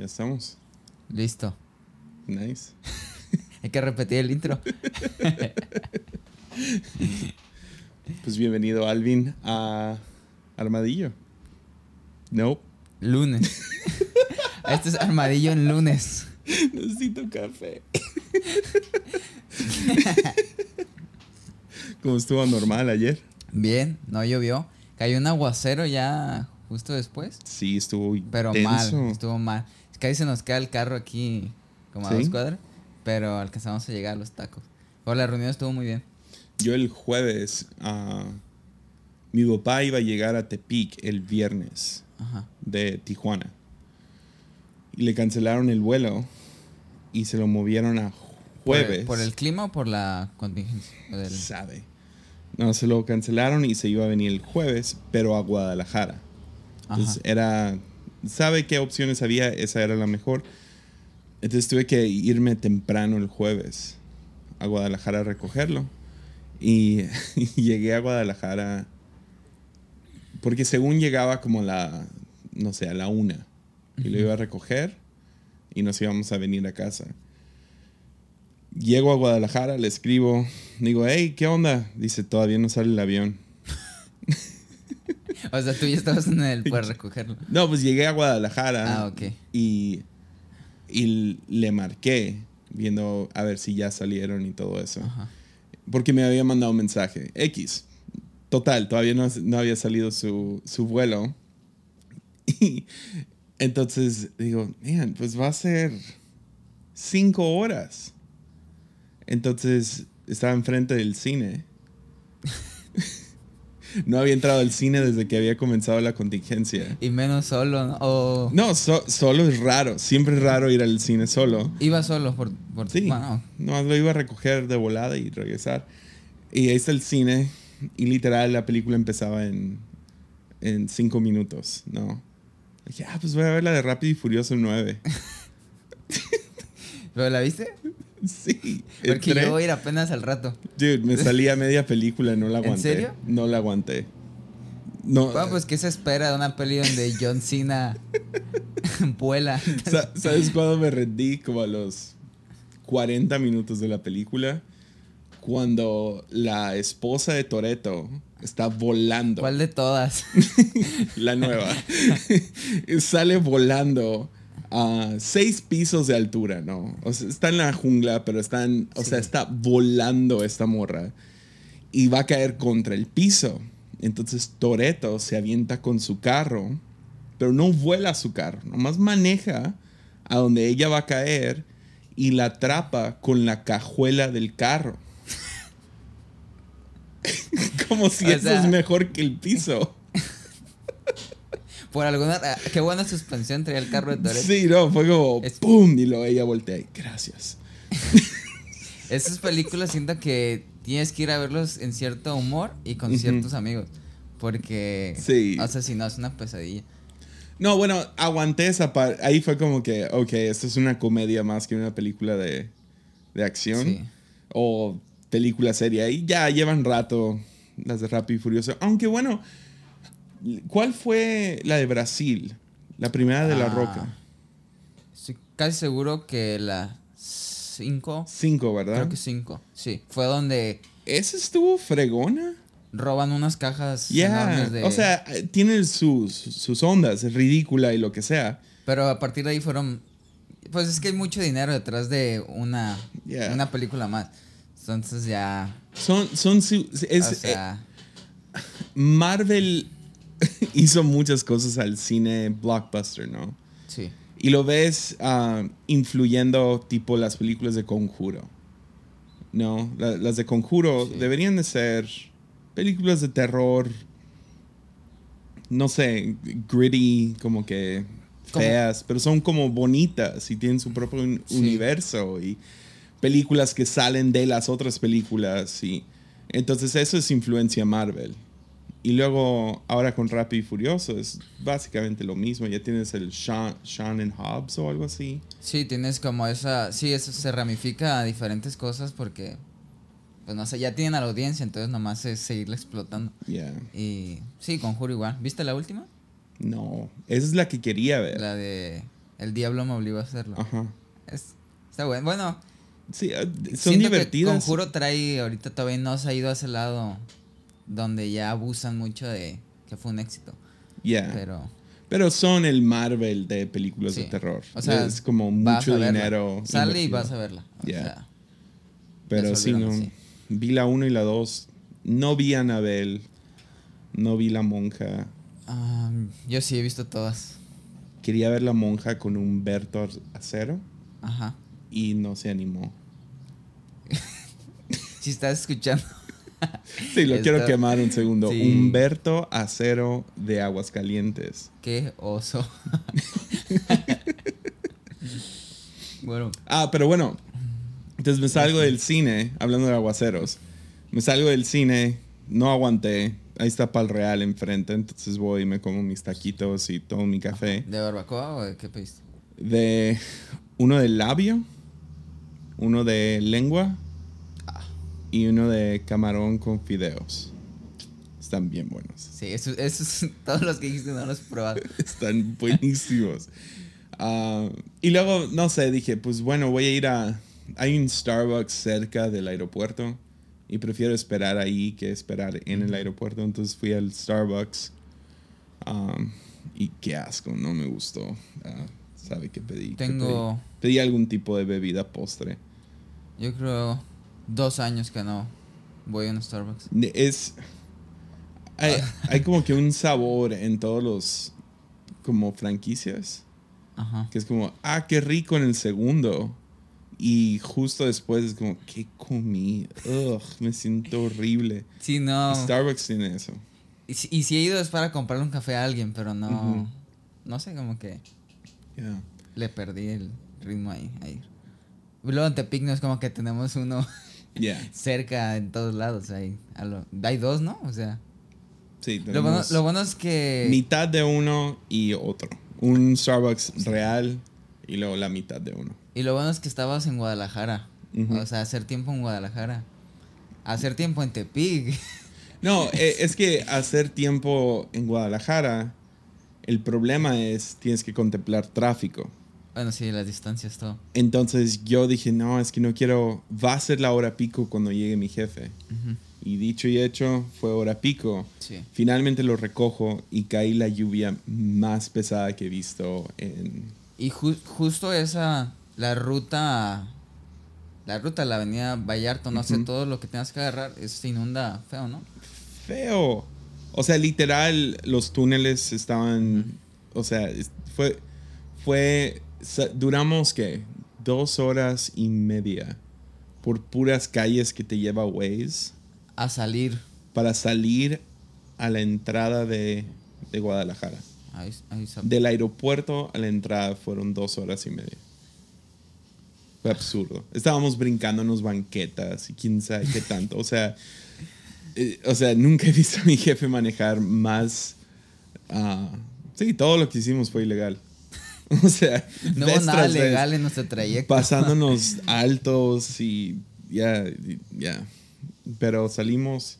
Ya estamos. Listo. Nice. Hay que repetir el intro. Pues bienvenido, Alvin, a Armadillo. No. Lunes. Este es Armadillo en lunes. Necesito café. ¿Cómo estuvo normal ayer? Bien, no llovió. Cayó un aguacero ya justo después. Sí, estuvo Pero intenso. mal, estuvo mal. Casi se nos queda el carro aquí como a ¿Sí? dos cuadras, pero alcanzamos a llegar a los tacos. Pero la reunión estuvo muy bien. Yo el jueves, ah, mi papá iba a llegar a Tepic el viernes Ajá. de Tijuana. Y le cancelaron el vuelo y se lo movieron a ¿Por el- jueves. ¿Por el, clima o por la contingencia? Del- Sabe. No, se lo cancelaron y se iba a venir el jueves, pero a Guadalajara. Entonces era. ¿Sabe qué opciones había? Esa era la mejor. Entonces tuve que irme temprano el jueves a Guadalajara a recogerlo. Y, y llegué a Guadalajara. Porque según llegaba como a la. No sé, a la una. Y lo iba a recoger. Y nos íbamos a venir a casa. Llego a Guadalajara, le escribo. Digo, hey, ¿qué onda? Dice, todavía no sale el avión. O sea, tú ya estabas en el para recogerlo. No, pues llegué a Guadalajara. Ah, ok. Y, y le marqué, viendo a ver si ya salieron y todo eso. Ajá. Porque me había mandado un mensaje. X. Total, todavía no, no había salido su, su vuelo. Y entonces digo, man, pues va a ser cinco horas. Entonces estaba enfrente del cine. No había entrado al cine desde que había comenzado la contingencia. Y menos solo, ¿no? O No, so- solo es raro. Siempre es raro ir al cine solo. iba solo por... por Sí. Bueno, No, lo iba a recoger de volada y regresar. Y ahí está el cine. Y literal la película empezaba en, en cinco minutos, ¿no? Dije, ah, pues voy a ver la de Rápido y Furioso 9. ¿Pero la viste? sí. Porque entré. yo voy a ir apenas al rato. Dude, me salí a media película, no la ¿En aguanté. serio? No la aguanté. No, Bueno, pues, ¿qué se espera de una peli donde John Cena vuela? sa- ¿sabes cuándo me rendí? Como a los 40 minutos de la película. Cuando la esposa de Toreto está volando. ¿Cuál de todas? la nueva. Sale volando a seis pisos de altura, ¿no? O sea, está en la jungla, pero están, o sea, está volando esta morra y va a caer contra el piso. Entonces Toreto se avienta con su carro, pero no vuela su carro, nomás maneja a donde ella va a caer y la atrapa con la cajuela del carro. Como si O eso sea- es mejor que el piso. Por alguna... Qué buena suspensión traía el carro de Toretto. Sí, no, fue como Es- ¡pum! Y luego ella voltea gracias. Esas películas siento que tienes que ir a verlos en cierto humor y con ciertos amigos. Porque... Sí. O sea, si no, es una pesadilla. No, bueno, aguanté esa parte. Ahí fue como que, ok, esto es una comedia más que una película de, de acción. Sí. O película seria. Y ya llevan rato las de Rápido y Furioso. Aunque bueno, ¿cuál fue la de Brasil? La primera de La Ah, Roca. Estoy casi seguro que la 5... Cinco, ¿verdad? Creo que 5. Sí. Fue donde Esa estuvo fregona. roban unas cajas Ya, enormes de... o sea, eh, tiene sus, sus ondas, es ridícula y lo que sea. Pero a partir de ahí fueron. Pues es que hay mucho dinero detrás de una, Yeah. una película más. Entonces ya. Son, son, su- es, o sea, eh, Marvel hizo muchas cosas al cine blockbuster, ¿no? sí. Y lo ves ah, influyendo tipo las películas de Conjuro. ¿No? La- las de Conjuro Sí. deberían de ser películas de terror, no sé, gritty, como que feas, pero son como bonitas y tienen su propio un- Sí. universo y películas que salen de las otras películas y entonces eso es influencia Marvel. Y luego, ahora con Rápido y Furioso, es básicamente lo mismo. Ya tienes el Sean, Sean and Hobbs o algo así. Sí, tienes como esa. Sí, eso se ramifica a diferentes cosas porque. Pues no sé, ya tienen a la audiencia, entonces nomás es seguirle explotando. Y sí, Conjuro igual. ¿Viste la última? No, esa es la que quería ver. La de El diablo me obligó a hacerlo. Ajá. Es- está bueno. Bueno, Sí, eh, son que divertidas. Conjuro trae, ahorita todavía no se ha ido a ese lado donde ya abusan mucho de que fue un éxito. Yeah. Pero, Pero son el Marvel de películas de terror. O sea, es como mucho dinero. Sale y vas a verla. O Yeah. sea, Pero sí, no. Vi la 1 y la 2. No vi a Anabel. No vi la monja. ah, yo sí he visto todas. Quería ver la monja con Humberto Acero Ajá. y no se animó. Si estás escuchando. Sí, lo quiero quemar un segundo. Sí. Humberto Acero de Aguascalientes. Qué oso. bueno, Ah, pero bueno. Entonces me salgo del cine, hablando de aguaceros. Me salgo del cine, no aguanté. Ahí está Pal Real enfrente, entonces voy y me como mis taquitos y tomo mi café. ¿de barbacoa o de qué pediste? De uno de labio, uno de lengua. Y uno de camarón con fideos. Están bien buenos. Sí, eso, esos, todos los que dijiste no los he probado. Están buenísimos. Ah, y luego, no sé, dije, pues bueno, voy a ir a... Hay un Starbucks cerca del aeropuerto y prefiero esperar ahí que esperar en el aeropuerto. Entonces fui al Starbucks um, y qué asco, no me gustó. Ah, ¿Sabe qué pedí? ¿Qué Tengo, Pedí? Pedí algún tipo de bebida postre. yo creo, dos años que no voy a un Starbucks. Es... Hay, hay como que un sabor en todos los como franquicias. Ajá. Que es como, ah, qué rico en el segundo. Y justo después es como, ¿qué comí? Ugh, me siento horrible. Sí, no. Starbucks tiene eso. Y, si- y si he ido es para comprarle un café a alguien, pero no. No sé, como que Yeah. le perdí el ritmo ahí. ahí. Luego en Tepic no es como que tenemos uno Yeah. cerca en todos lados. Hay, a lo- hay dos, ¿no? O sea. Sí, Lo bueno, lo bueno es que. mitad de uno y otro. Un Starbucks real y luego la mitad de uno. Y lo bueno es que estabas en Guadalajara. O sea, hacer tiempo en Guadalajara. Hacer tiempo en Tepic. No, eh, es que hacer tiempo en Guadalajara, el problema es tienes que contemplar tráfico. Bueno, sí, las distancias, todo. Entonces yo dije, no, es que no quiero, va a ser la hora pico cuando llegue mi jefe. Y dicho y hecho, fue hora pico. Sí. Finalmente lo recojo y caí la lluvia más pesada que he visto en... Y ju- justo esa, la ruta, la ruta, la avenida Vallarto, no sé, Ujú. todo lo que tengas que agarrar, eso se inunda feo, ¿no? Feo. O sea, literal, los túneles estaban... O sea, fue... Fue... Duramos, ¿qué? Dos horas y media por puras calles que te lleva Waze A salir. para salir a la entrada de, de Guadalajara. Ahí, ahí sa- Del aeropuerto a la entrada fueron dos horas y media. Fue absurdo. Estábamos brincándonos banquetas y quién sabe qué tanto. O sea, eh, o sea, nunca he visto a mi jefe manejar más. ah, sí, todo lo que hicimos fue ilegal. O sea, no hubo nada legal en nuestro trayecto. Pasándonos altos y ya, y- ya. Pero salimos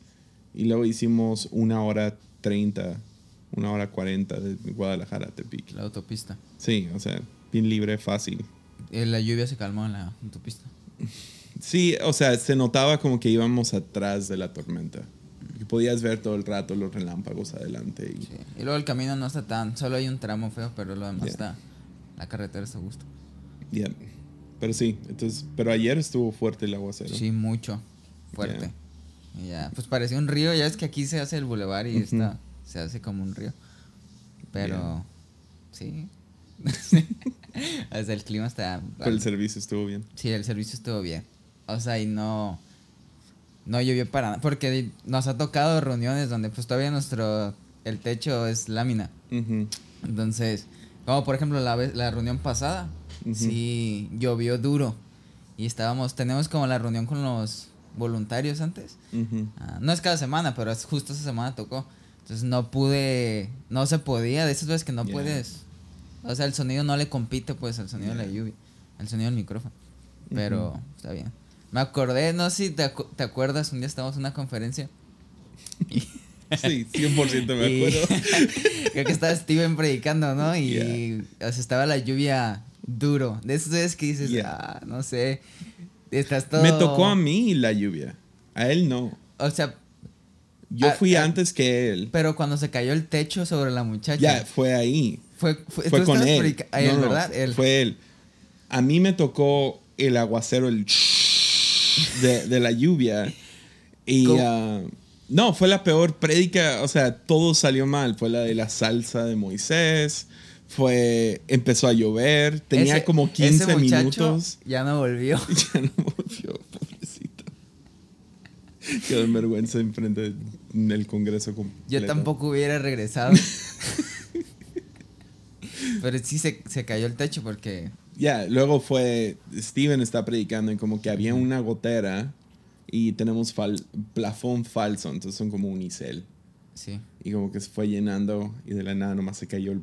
y luego hicimos una hora treinta, una hora cuarenta de Guadalajara a Tepic. La autopista. Sí, o sea, bien libre, fácil. Eh, La lluvia se calmó en la autopista. Sí, o sea, se notaba como que íbamos atrás de la tormenta. Que podías ver todo el rato los relámpagos adelante. Y, Sí. Y luego el camino no está tan, solo hay un tramo feo, pero lo demás Ya. está, la carretera está a gusto. ya. Pero sí, entonces, pero ayer estuvo fuerte el aguacero. Sí, mucho, fuerte. Ya, pues parecía un río, ya es que aquí se hace el bulevar y Ujú. está, se hace como un río. Pero, sí. sea, el clima está... Pero el servicio estuvo bien. Sí, el servicio estuvo bien. O sea, y no... No llovió para nada. Porque nos ha tocado reuniones donde pues todavía nuestro... El techo es lámina. Entonces, como por ejemplo la, vez- la reunión pasada, Ujú. sí llovió duro. Y estábamos, tenemos como la reunión con los voluntarios antes. Ah, no es cada semana, pero es justo esa semana tocó. Entonces no pude, no se podía, de esas veces que no puedes. O sea, el sonido no le compite pues al sonido de la lluvia, al sonido del micrófono. Pero está bien. Me acordé, no sé si te, acu- te acuerdas, un día estábamos en una conferencia y, Sí, 100% me acuerdo. Creo que estaba Steven predicando, ¿no? Y Yeah. o sea, estaba la lluvia duro. De esos días que dices, Yeah. ah, no sé. Estás todo. Me tocó a mí la lluvia. A él no. O sea, Yo fui antes que él. pero cuando se cayó el techo sobre la muchacha. Ya, fue ahí. Fue, fue, con él. él, No, no, ¿verdad? Él. Fue él. A mí me tocó el aguacero, el de, de la lluvia. Y ¿Cómo? No, fue la peor prédica. O sea, todo salió mal. Fue la de la salsa de Moisés. Fue. Empezó a llover. Tenía Ese- como 15 ese minutos. Ya no volvió. Ya no volvió, pobrecito. Quedó en vergüenza enfrente del Congreso completo. Yo tampoco hubiera regresado. Pero sí se, se cayó el techo porque. Ya, luego fue, Steven está predicando y como que había una gotera y tenemos fal- plafón falso, entonces son como unicel. Sí. Y como que se fue llenando y de la nada nomás se cayó el,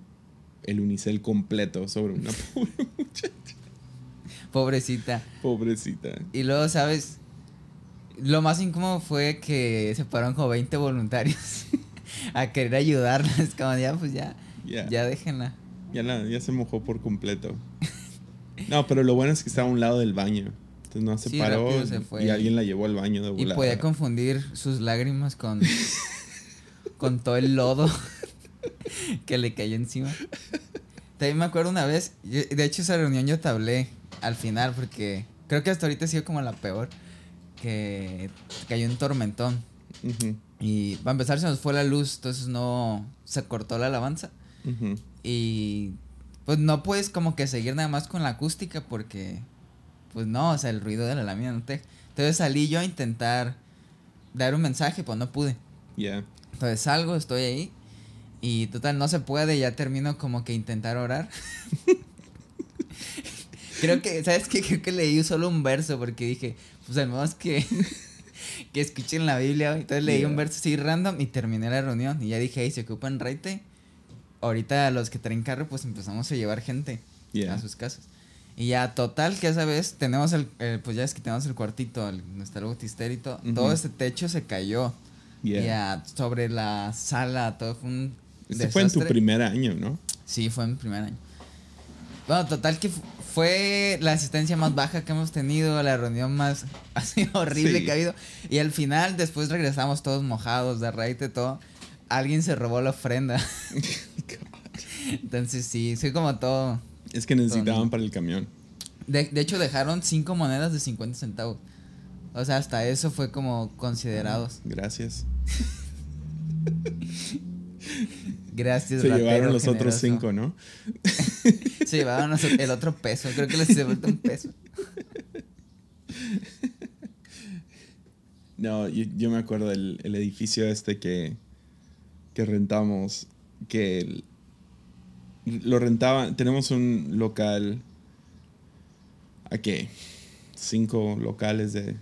el unicel completo sobre una pobre muchacha. Pobrecita. Pobrecita. Y luego, ¿sabes? Lo más incómodo fue que se pararon como 20 voluntarios a querer ayudarlas. Como ya, pues ya, Ya, ya déjenla. ya, la- ya se mojó por completo. No, pero lo bueno es que estaba a un lado del baño. Entonces no se Sí, paró se fue. y alguien la llevó al baño de Y volada. podía confundir sus lágrimas con, con todo el lodo que le cayó encima. También me acuerdo una vez, yo- de hecho esa reunión yo te hablé al final porque creo que hasta ahorita ha sido como la peor, que cayó un tormentón. Y para empezar se nos fue la luz, entonces no se cortó la alabanza. Y pues no puedes como que seguir nada más con la acústica porque pues no, o sea, el ruido de la lámina no te... Entonces salí yo a intentar dar un mensaje, pues no pude. Ya. Entonces salgo, estoy ahí y total no se puede, ya termino como que intentar orar. Creo que, ¿sabes qué? Creo que leí solo un verso porque dije, pues al menos que, que escuchen la Biblia. Entonces leí un Yeah. verso así random y terminé la reunión. Y ya dije, hey, se ocupan raite. Ahorita los que traen carro, pues empezamos a llevar gente Yeah. a sus casas. Y ya, total, que esa vez tenemos el, el- pues ya es que tenemos el cuartito, el, está el bautisterio y todo. Este techo se cayó. Yeah. Ya, sobre la sala, todo fue un. Este fue en tu primer año, ¿no? Sí, fue en mi primer año. Bueno, total que fu- fue la asistencia más baja que hemos tenido, la reunión más así horrible Sí. que ha habido. Y al final, después regresamos todos mojados de raíz todo. Alguien se robó la ofrenda. Entonces sí, soy como todo. Es que necesitaban para el camión. De, de hecho, dejaron cinco monedas de 50 centavos. O sea, hasta eso fue como considerados. Gracias. Gracias, Se llevaron los otros cinco, ¿no? Se llevaron el otro peso. Creo que les devuelto un peso. No, yo, yo me acuerdo del el edificio este que, que rentamos, que el- lo rentaban, tenemos un local, ¿a qué? Cinco locales de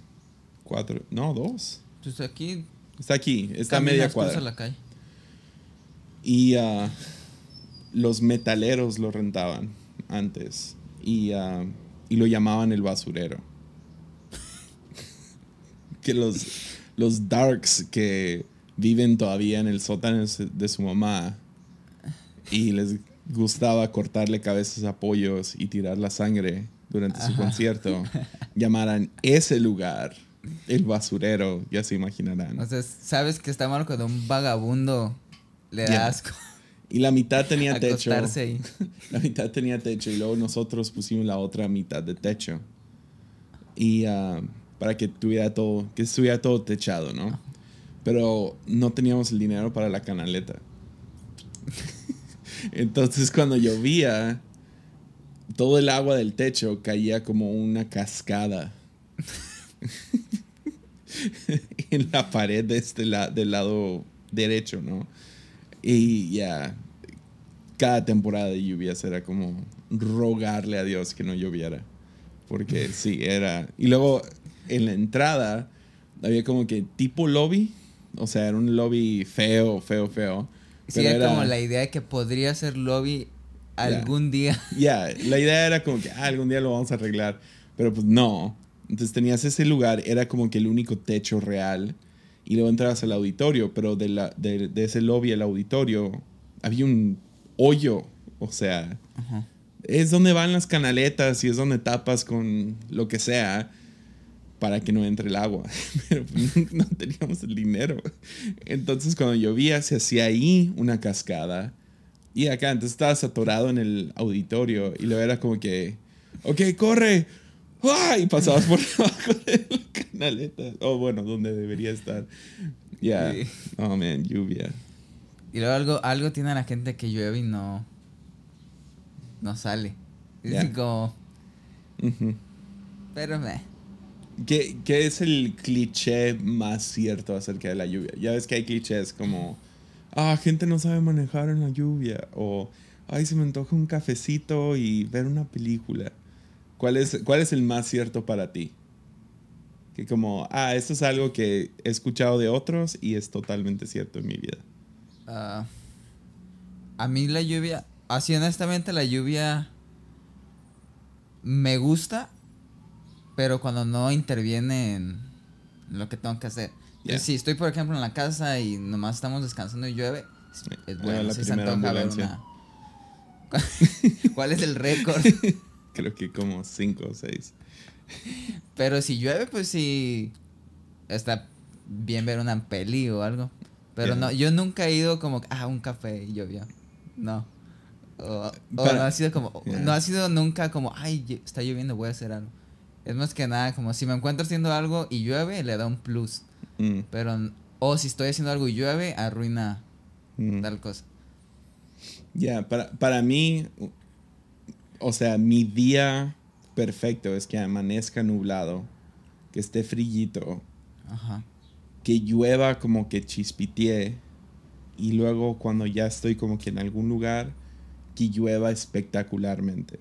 cuatro, no, dos. Pues aquí. Está aquí, está media cuadra. la calle. Y ah, los metaleros lo rentaban antes. Y, ah, y lo llamaban el basurero. que los, los darks que viven todavía en el sótano de su mamá y les gustaba cortarle cabezas a pollos y tirar la sangre durante su concierto, llamaran ese lugar el basurero, ya se imaginarán. O sea, sabes que está mal cuando un vagabundo le da asco Y la mitad tenía techo. ahí. La mitad tenía techo y luego nosotros pusimos la otra mitad de techo. Y ah, para que tuviera todo, que estuviera todo techado, ¿no? Pero no teníamos el dinero para la canaleta. Entonces cuando llovía, todo el agua del techo caía como una cascada en la pared de este la- del lado derecho, ¿no? Y ya, cada temporada de lluvias era como rogarle a Dios que no lloviera. Porque sí, era... Y luego en la entrada había como que tipo lobby. O sea, era un lobby feo, feo, feo. Sí, era como la idea de que podría ser lobby algún día. Ya, la idea era como que ah, algún día lo vamos a arreglar. Pero pues no. Entonces tenías ese lugar, era como que el único techo real. y luego entrabas al auditorio, pero de, la, de, de ese lobby al auditorio había un hoyo, o sea, Ajá. es donde van las canaletas y es donde tapas con lo que sea para que no entre el agua. Pero pues, no teníamos el dinero. Entonces cuando llovía se hacía ahí una cascada. Y acá, entonces estabas atorado en el auditorio y luego era como que, ok, corre. ¡Ah! Y pasabas por debajo de la canaleta. O bueno, donde debería estar. Ya. Sí. Oh, man, lluvia. Y luego algo, algo tiene la gente que llueve y no. No sale. Es Ya. como. Ujú. Pero meh. ¿Qué, qué es el cliché más cierto acerca de la lluvia? Ya ves que hay clichés como, ah, gente no sabe manejar en la lluvia, o, ay, se me antoja un cafecito y ver una película. ¿Cuál es, cuál es el más cierto para ti? Que como, ah, esto es algo que he escuchado de otros y es totalmente cierto en mi vida. Ah, a mí la lluvia, así honestamente la lluvia me gusta, pero cuando no interviene en lo que tengo que hacer. Si estoy, por ejemplo, en la casa y nomás estamos descansando y llueve, es- bueno. la si se antoja ver una- ¿Cuál es el récord? Creo que como cinco o seis. Pero si llueve, pues sí. Está bien ver una peli o algo. Pero no, yo nunca he ido como, ah, un café y llovió. No. O, no ha sido como, no ha sido nunca como, ay, está lloviendo, voy a hacer algo. Es más que nada como si me encuentro haciendo algo y llueve, le da un plus. Mm, Pero, o si estoy haciendo algo y llueve, arruina mm. tal cosa. Ya, para, para mí, o sea, mi día perfecto es que amanezca nublado, que esté frillito, Ajá. que llueva como que chispitee y luego cuando ya estoy como que en algún lugar, que llueva espectacularmente.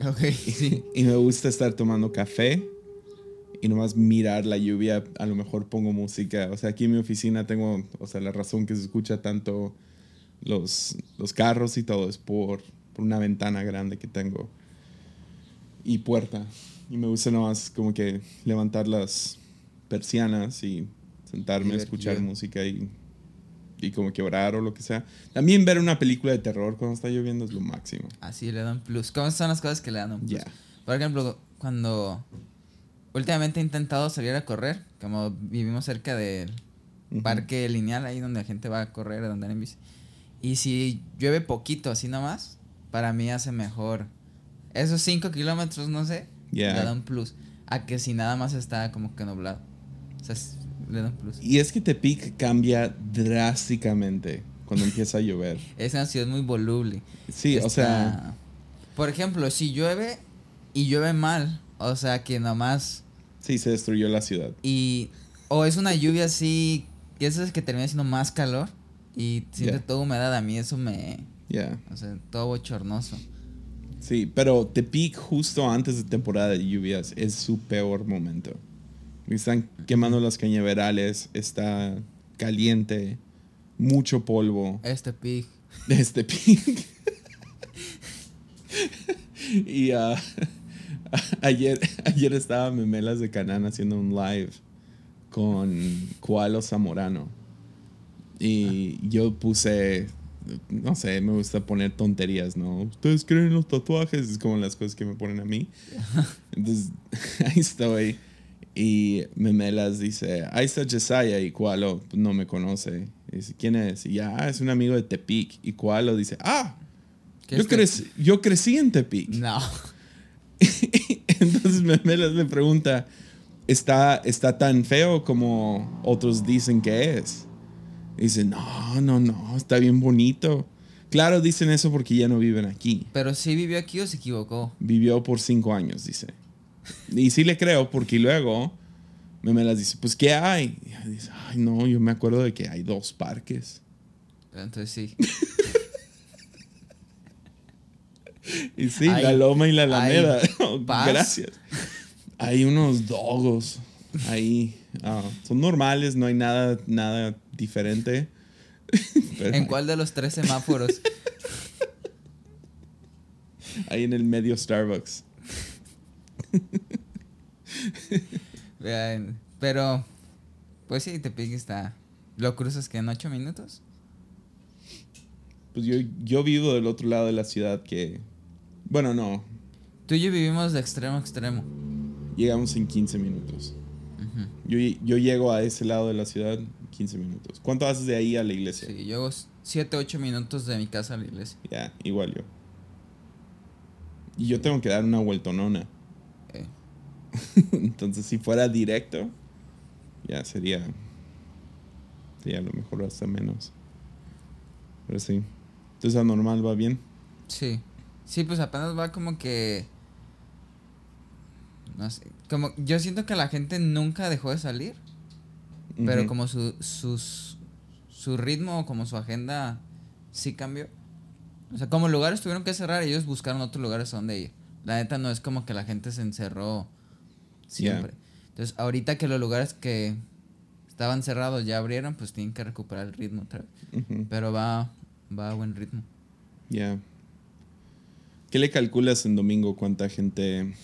Ok, sí. Y me gusta estar tomando café y nomás mirar la lluvia, a lo mejor pongo música. O sea, aquí en mi oficina tengo, o sea, la razón que se escucha tanto los, los carros y todo es por, por una ventana grande que tengo y puerta. Y me gusta nomás como que levantar las persianas y sentarme a escuchar música y, y como que orar o lo que sea. También ver una película de terror cuando está lloviendo es lo máximo. Así le dan plus. ¿Cómo son las cosas que le dan un plus? Ya. Por ejemplo, cuando últimamente he intentado salir a correr, como vivimos cerca del Ujú. parque lineal, ahí donde la gente va a correr, a andar en bici. Y si llueve poquito, así nomás, para mí hace mejor. Esos 5 kilómetros, no sé, Ya. le da un plus. A que si nada más está como que nublado. O sea, le plus. Y es que Tepic cambia drásticamente cuando empieza a llover. Es una ciudad muy voluble. Sí, o sea, Por ejemplo, si llueve y llueve mal, o sea que nomás sí, se destruyó la ciudad. Y. O es una lluvia así. Que esas que termina siendo más calor. Y siente Ya. toda humedad. A mí eso me. Ya. O sea, todo bochornoso. Sí, pero Tepic justo antes de temporada de lluvias es su peor momento. Están quemando los cañaverales, está caliente, mucho polvo. Este pig. Es Tepic. y ah, ayer, ayer estaba Memelas de Canán haciendo un live con Koalo Zamorano. Y yo puse, no sé, me gusta poner tonterías, ¿no? ¿Ustedes creen en los tatuajes? Es como las cosas que me ponen a mí. Entonces, ahí estoy. Y Memelas dice, ahí está Jesiah y Koalo no me conoce. Y dice, ¿quién es? Y ya, "Ah, es un amigo de Tepic. Y Koalo dice, ah, ¿Qué yo, crecí, yo crecí en Tepic. No. Entonces Memelas me pregunta, ¿está, ¿está tan feo como otros dicen que es? Y dice, no, no, no, está bien bonito. Claro, dicen eso porque ya no viven aquí. Pero sí vivió aquí o se equivocó. Vivió por cinco años, dice. Y sí le creo porque luego Memelas dice, pues, ¿qué hay? Y ella dice, ay, no, yo me acuerdo de que hay dos parques. Entonces sí. Y sí, Hay- la loma y la alameda. Gracias. Hay unos dogos ahí. ah, son normales, no hay nada, nada diferente. Pero ¿En cuál de los tres semáforos? Ahí en el medio Starbucks. Pero Pues sí, Tepic está. ¿Lo cruzas que en ocho minutos? Pues yo, yo vivo del otro lado de la ciudad que. Bueno, no. Tú y yo vivimos de extremo a extremo. Llegamos en 15 minutos. yo, yo llego a ese lado de la ciudad en 15 minutos. ¿Cuánto haces de ahí a la iglesia? Sí, yo hago 7, 8 minutos de mi casa a la iglesia. Ya, igual yo. Y yo tengo que dar una vueltonona. Entonces, si fuera directo, ya sería. Sería a lo mejor hasta menos. Pero sí. Entonces, anormal va bien. Sí. Sí, pues apenas va como que. No sé. Como. Yo siento que la gente nunca dejó de salir. Pero como su, sus, su ritmo, como su agenda, sí cambió. O sea, como lugares tuvieron que cerrar, ellos buscaron otros lugares a donde ir. La neta no es como que la gente se encerró siempre. Entonces, ahorita que los lugares que estaban cerrados ya abrieron, pues tienen que recuperar el ritmo otra vez. Pero va, va a buen ritmo. Ya. ¿Qué le calculas en domingo cuánta gente,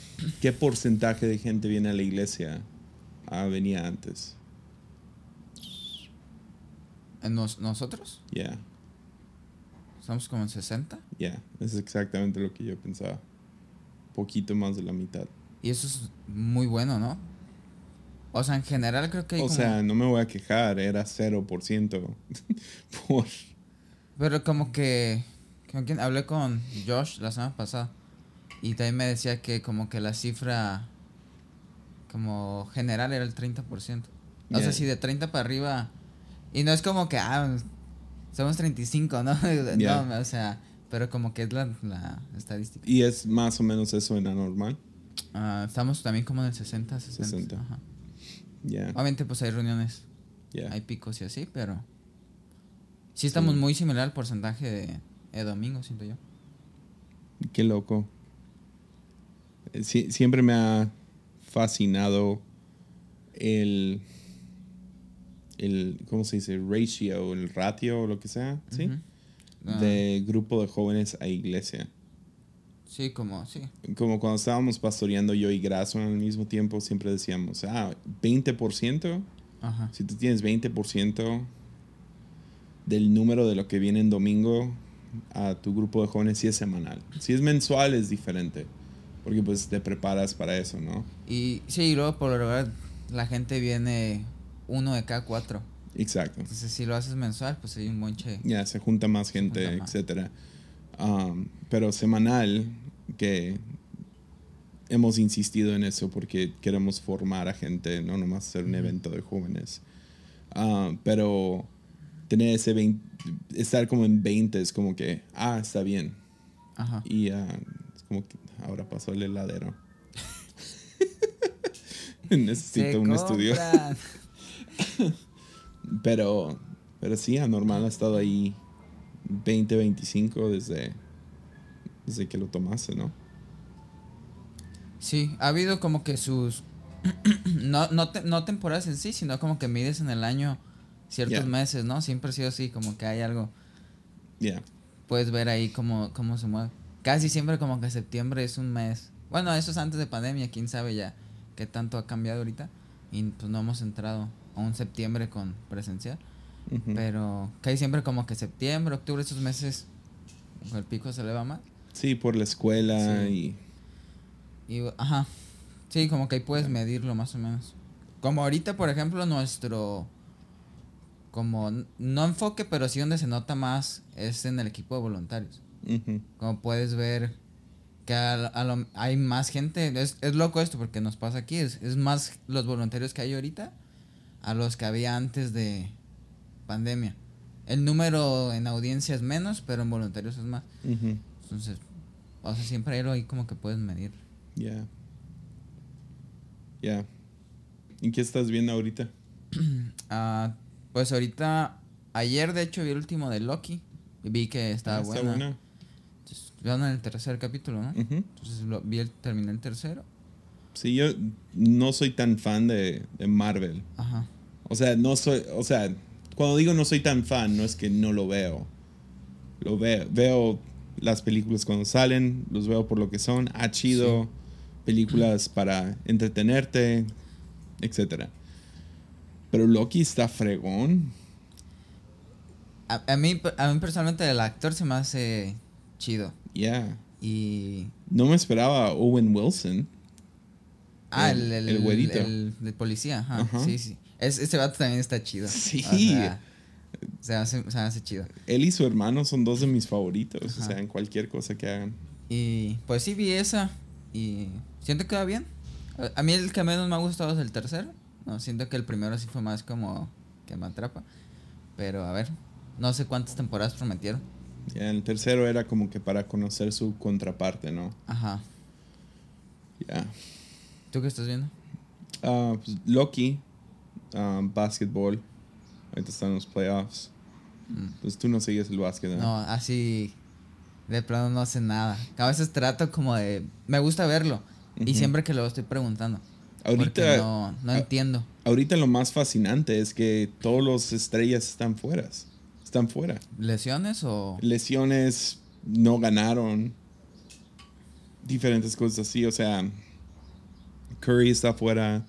qué porcentaje de gente viene a la iglesia a venía antes? ¿En nos- ¿Nosotros? Ya, Estamos como en 60. ya, es exactamente lo que yo pensaba. Poquito más de la mitad. Y eso es muy bueno, ¿no? O sea, en general creo que hay O como- sea, no me voy a quejar, era 0% por... Pero como que... ¿Con quién? Hablé con Josh la semana pasada. Y también me decía que como que la cifra... Como general era el 30%. O sea, si de 30 para arriba... Y no es como que... Ah, somos 35, ¿no? Yeah. No, o sea... Pero como que es la, la estadística. Y es más o menos eso en anormal. Ah, estamos también como en el 60, 60. 60. Ajá. Ya, Obviamente pues hay reuniones, hay picos y así, pero... Sí estamos Sí. muy similar al porcentaje de, de domingo, siento yo. Qué loco. Eh, sie- siempre me ha fascinado el, el, ¿cómo se dice? Ratio, el ratio o lo que sea, ¿sí? Ujú. Ah, De grupo de jóvenes a iglesia. Sí, como, sí. Como cuando estábamos pastoreando yo y Graso al mismo tiempo, siempre decíamos, ah, 20%, Ajá. si tú tienes 20% del número de lo que viene en domingo a tu grupo de jóvenes, si es semanal. Si es mensual es diferente, porque pues te preparas para eso, ¿no? Y sí, y luego por lo regular la gente viene uno de cada cuatro. Exacto. Entonces si lo haces mensual, pues hay un bonche. Ya, se junta más gente, junta más. etcétera. Um, pero semanal, que hemos insistido en eso porque queremos formar a gente, no nomás hacer un evento de jóvenes. Ah, pero tener ese 20, estar como en 20 es como que, ah, está bien. Ajá. Y ah, es como que ahora pasó el heladero. Necesito Se un estudio. Pero, pero sí, anormal ha estado ahí 20, 25 desde, desde que lo tomaste, ¿no? Sí, ha habido como que sus... no, no, te- no temporadas en sí, sino como que mides en el año ciertos Ya. meses, ¿no? Siempre ha sido así, como que hay algo. Ya, Puedes ver ahí cómo, cómo se mueve. Casi siempre como que septiembre es un mes. Bueno, eso es antes de pandemia, quién sabe ya qué tanto ha cambiado ahorita. Y pues no hemos entrado a un septiembre con presencial. ujú. Pero casi siempre como que septiembre, octubre, esos meses el pico se eleva más. Sí, por la escuela Sí. Y, ajá. Sí, como que ahí puedes medirlo más o menos. Como ahorita, por ejemplo, nuestro. Como. No enfoque, pero sí donde se nota más es en el equipo de voluntarios. Como puedes ver que a, a lo- hay más gente. Es, es loco esto porque nos pasa aquí. Es, es más los voluntarios que hay ahorita a los que había antes de pandemia. El número en audiencia es menos, pero en voluntarios es más. Entonces, o sea, siempre hay algo ahí como que puedes medir. Ya. Ya. ¿Y qué estás viendo ahorita? Ah, pues ahorita, ayer de hecho vi el último de Loki y vi que estaba Ah, buena. Entonces, van en el tercer capítulo, ¿no? Entonces lo, vi el, terminé el tercero. Sí, yo no soy tan fan de, de Marvel. Ajá. O sea, no soy, o sea, cuando digo no soy tan fan, no es que no lo veo. Lo veo, veo las películas cuando salen, los veo por lo que son, ah, chido, películas para entretenerte, etcétera. Pero Loki está fregón. A, a mí, a mí personalmente el actor se me hace chido. Yeah. Y... No me esperaba Owen Wilson. Ah, El- el, el, el policía, ajá, sí, sí. Es, ese vato también está chido. Sí. O sea, se, hace, se hace chido. Él y su hermano son dos de mis favoritos. O sea, en cualquier cosa que hagan. Y pues sí vi esa y siento que va bien. A- mí el que menos me ha gustado es el tercero. No, siento que el primero sí fue más como que me atrapa. Pero a ver, no sé cuántas temporadas prometieron. El tercero era como que para conocer su contraparte, ¿no? Ajá. Ya. ¿Tú qué estás viendo? Ah, pues, Loki, ah, basketball. Ahorita están los playoffs. Mm. Pues tú no sigues el básquet, ¿no? No, así de plano no sé nada. A veces trato como de... Me gusta verlo. Y siempre que lo estoy preguntando. Ahorita, no, no entiendo. ahorita lo más fascinante es que todos los estrellas están fuera. Están fuera. ¿Lesiones o...? Lesiones, no ganaron. Diferentes cosas así. O sea, Curry está fuera.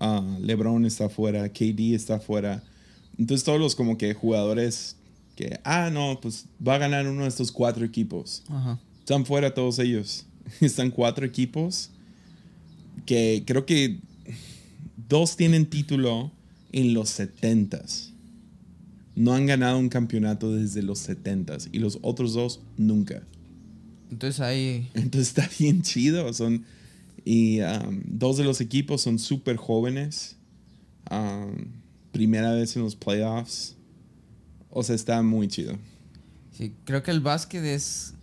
ah, LeBron está fuera. KD está fuera. Entonces todos los como que jugadores que, ah, no, pues va a ganar uno de estos cuatro equipos. Ajá. Están fuera todos ellos. Están cuatro equipos que creo que dos tienen título en los 70s. No han ganado un campeonato desde los 70s y los otros dos nunca. Entonces ahí... Entonces está bien chido. Son, y um, dos de los equipos son súper jóvenes. Um, primera vez en los playoffs. O sea, está muy chido. Sí, creo que el básquet es.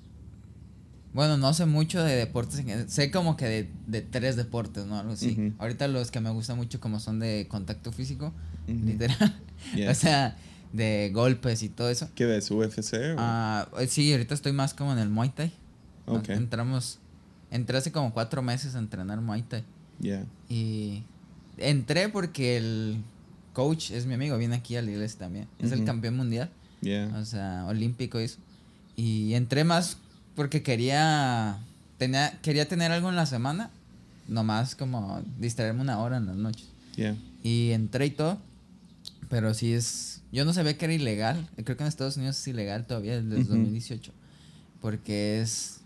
Bueno, no sé mucho de deportes. Sé como que de, de tres deportes, ¿no? Algo así. Ahorita los que me gustan mucho, como son de contacto físico, literal. Yeah. o sea, de golpes y todo eso. ¿Qué ves? ¿UFC? o- Ah, eh, sí, ahorita estoy más como en el Muay Thai. Ok. Entramos. Entré hace como cuatro meses a entrenar Muay Thai. Yeah. Y entré porque el coach es mi amigo, viene aquí a la iglesia también. Es el campeón mundial. Yeah. O sea, olímpico y eso. Y entré más porque quería, tenía, quería tener algo en la semana. Nomás como distraerme una hora en las noches. Yeah. Y entré y todo. Pero sí es... Yo no sabía que era ilegal. Creo que en Estados Unidos es ilegal todavía desde Ujú. 2018. Porque es...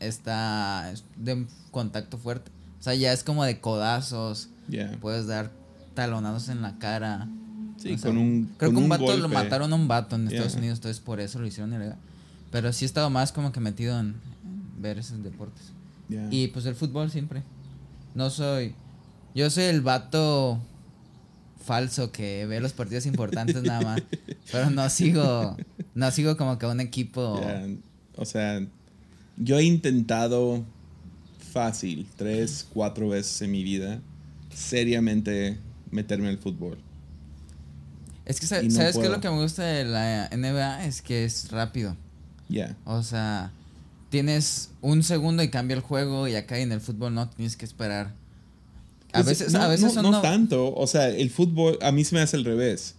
Está es de contacto fuerte. O sea, ya es como de codazos. Yeah. Puedes dar talonazos en la cara. Sí, O sea, con un. Creo con que un vato lo mataron a un vato en Yeah. Estados Unidos, entonces por eso lo hicieron ilegal. Pero sí he estado más como que metido en, en ver esos deportes. Yeah. Y pues el fútbol siempre. No soy. Yo soy el vato falso que ve los partidos importantes nada más. Pero no sigo. No sigo como que un equipo. Yeah. O sea, yo he intentado fácil, tres, cuatro veces en mi vida, seriamente meterme al fútbol. Es que, sa- Y no ¿sabes qué es lo que me gusta de la NBA? Es que es rápido. Yeah. O sea, tienes un segundo y cambia el juego y acá en el fútbol no tienes que esperar. A Pues, veces, no, a veces no, son no no- tanto. O sea, el fútbol, a mí se me hace al revés.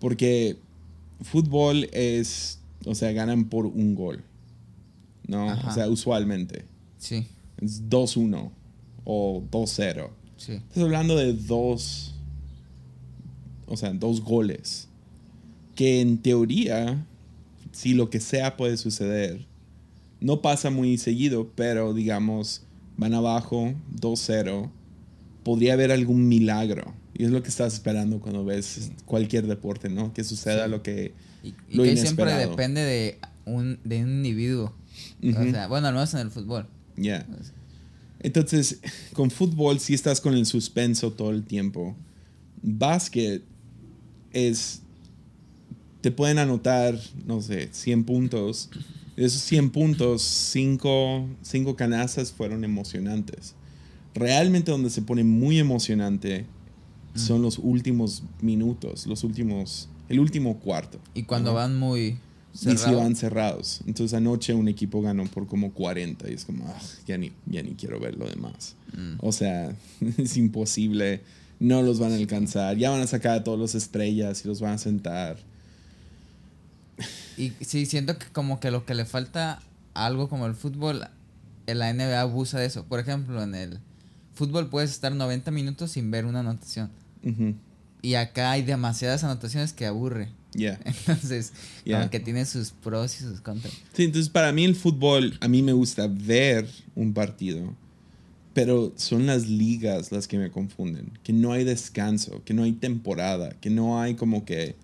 Porque fútbol es, o sea, ganan por un gol. ¿No? Ajá. O sea, usualmente. Sí, Es 2-1 o 2-0. sí. Estás hablando de dos, o sea, dos goles. Que en teoría, si lo que sea puede suceder, no pasa muy seguido, pero digamos, van abajo 2-0, podría haber algún milagro. Y es lo que estás esperando cuando ves cualquier deporte, ¿no? Que suceda Sí. lo que... Y, y Lo que siempre depende de un, de un individuo. O sea, bueno, al menos en el fútbol. Ya. Entonces, con fútbol sí estás con el suspenso todo el tiempo. Básquet es... Te pueden anotar, no sé, 100 puntos. De esos 100 puntos, 5 cinco canastas fueron emocionantes. Realmente donde se pone muy emocionante son los últimos minutos, los últimos... El último cuarto. Y cuando van muy Y cerrados. si van cerrados. Entonces anoche un equipo ganó por como 40 y es como, "Ah, ya, ni, ya ni quiero ver lo demás. Mm. O sea, es imposible. No los van a alcanzar. Ya van a sacar a todos los estrellas y los van a sentar. Y sí, siento que como que lo que le falta a algo como el fútbol, en la NBA abusa de eso. Por ejemplo, en el fútbol puedes estar 90 minutos sin ver una anotación. Y acá hay demasiadas anotaciones que aburre. Yeah. Entonces, Yeah. como que tiene sus pros y sus contras. Sí, entonces para mí el fútbol, a mí me gusta ver un partido, pero son las ligas las que me confunden, que no hay descanso, que no hay temporada, que no hay como que,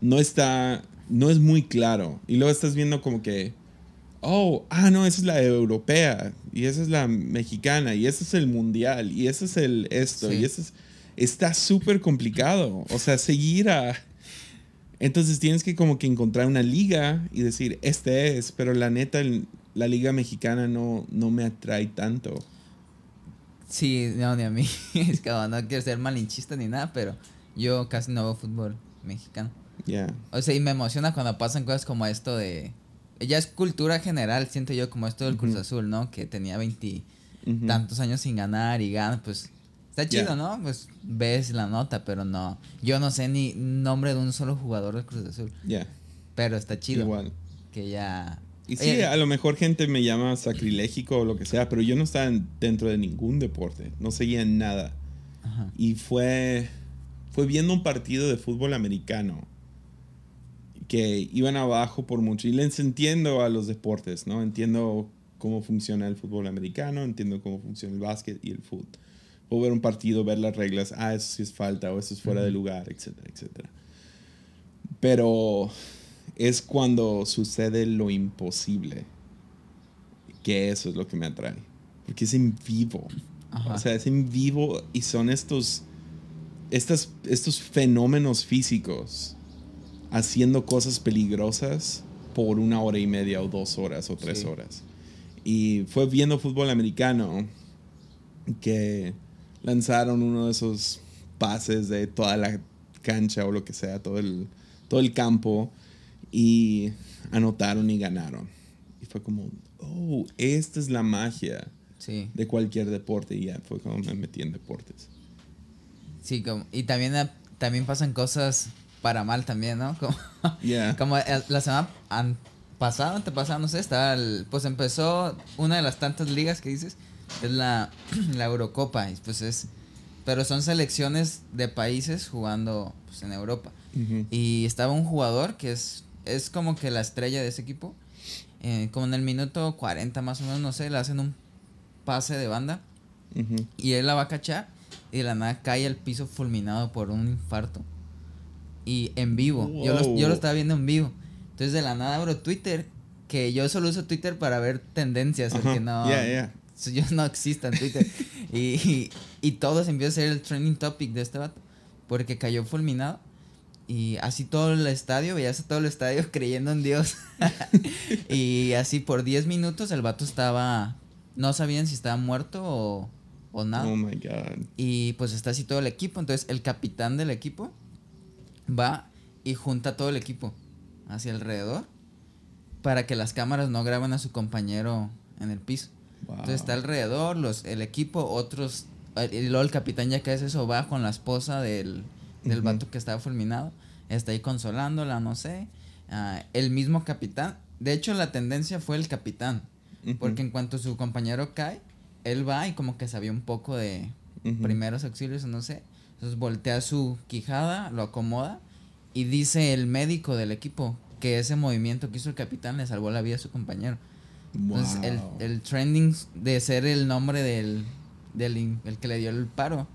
no está, no es muy claro. Y luego estás viendo como que, oh, ah, no, esa es la europea, y esa es la mexicana, y ese es el mundial, y ese es el esto, Sí. y ese es, está súper complicado. O sea, seguir a... Entonces tienes que como que encontrar una liga y decir, este es, pero la neta, la liga mexicana no, no me atrae tanto. Sí, no, ni a mí. es que no quiero ser malinchista ni nada, pero yo casi no veo fútbol mexicano. Ya. O sea, y me emociona cuando pasan cosas como esto de... Ya es cultura general, siento yo, como esto del Cruz. Azul, ¿no? Que tenía veintitantos Ujú. años sin ganar y gana, pues... Está chido. ¿no? Pues ves la nota, pero no... Yo no sé ni nombre de un solo jugador del Cruz Azul. Ya. Pero está chido. Igual. Que ya... Y sí, Oye, a lo mejor gente me llama sacrilégico o lo que sea, pero yo no estaba en- dentro de ningún deporte, no seguía en nada. ajá. Y fue, fue viendo un partido de fútbol americano que iban abajo por mucho. Y les entiendo a los deportes, ¿no? Entiendo cómo funciona el fútbol americano, entiendo cómo funciona el básquet y el fútbol. Puedo ver un partido, ver las reglas, ah, eso sí es falta o eso es fuera de lugar, etcétera, etcétera. Pero es cuando sucede lo imposible que eso es lo que me atrae. Porque es en vivo. Ajá. O sea, es en vivo y son estos, estas, estos fenómenos físicos haciendo cosas peligrosas por una hora y media o dos horas o tres Sí. horas. Y fue viendo fútbol americano que lanzaron uno de esos pases de toda la cancha o lo que sea, todo el, todo el campo y anotaron y ganaron. Y fue como, oh, esta es la magia Sí. de cualquier deporte y ya fue como me metí en deportes. Sí, como, y también, también pasan cosas para mal también, ¿no? Como, Ya. como eh, la semana an- pasada, antepasada, no sé, estaba el- pues empezó una de las tantas ligas que dices, es la, la Eurocopa, y pues es, pero son selecciones de países jugando pues, en Europa. Ujú. Y estaba un jugador que es, es como que la estrella de ese equipo. eh, como en el minuto 40 más o menos, no sé, le hacen un pase de banda y él la va a cachar y de la nada cae al piso fulminado por un infarto. Y en vivo. Yo, lo, yo lo Wow. estaba viendo en vivo. Entonces de la nada abro Twitter, que yo solo uso Twitter para ver tendencias, porque no... So- Yo no existo en Twitter. y, y, y todo se empieza a ser el trending topic de este vato. Porque cayó fulminado. Y así todo el estadio, veías a todo el estadio creyendo en Dios. y así por 10 minutos el vato estaba... No sabían si estaba muerto o, o nada. Oh my God. Y pues está así todo el equipo. Entonces el capitán del equipo va y junta todo el equipo hacia alrededor para que las cámaras no graben a su compañero en el piso. Wow. Entonces está alrededor, los, el equipo, otros. Y luego el capitán, ya que es eso, va con la esposa del, del Ujú. vato que estaba fulminado. Está ahí consolándola, no sé. Ah, el mismo capitán. De hecho, la tendencia fue el capitán. Porque en cuanto su compañero cae, él va y como que sabía un poco de primeros auxilios no sé. Entonces voltea su quijada, lo acomoda y dice el médico del equipo que ese movimiento que hizo el capitán le salvó la vida a su compañero. Entonces el, el trending de ser el nombre del, del el que le dio el paro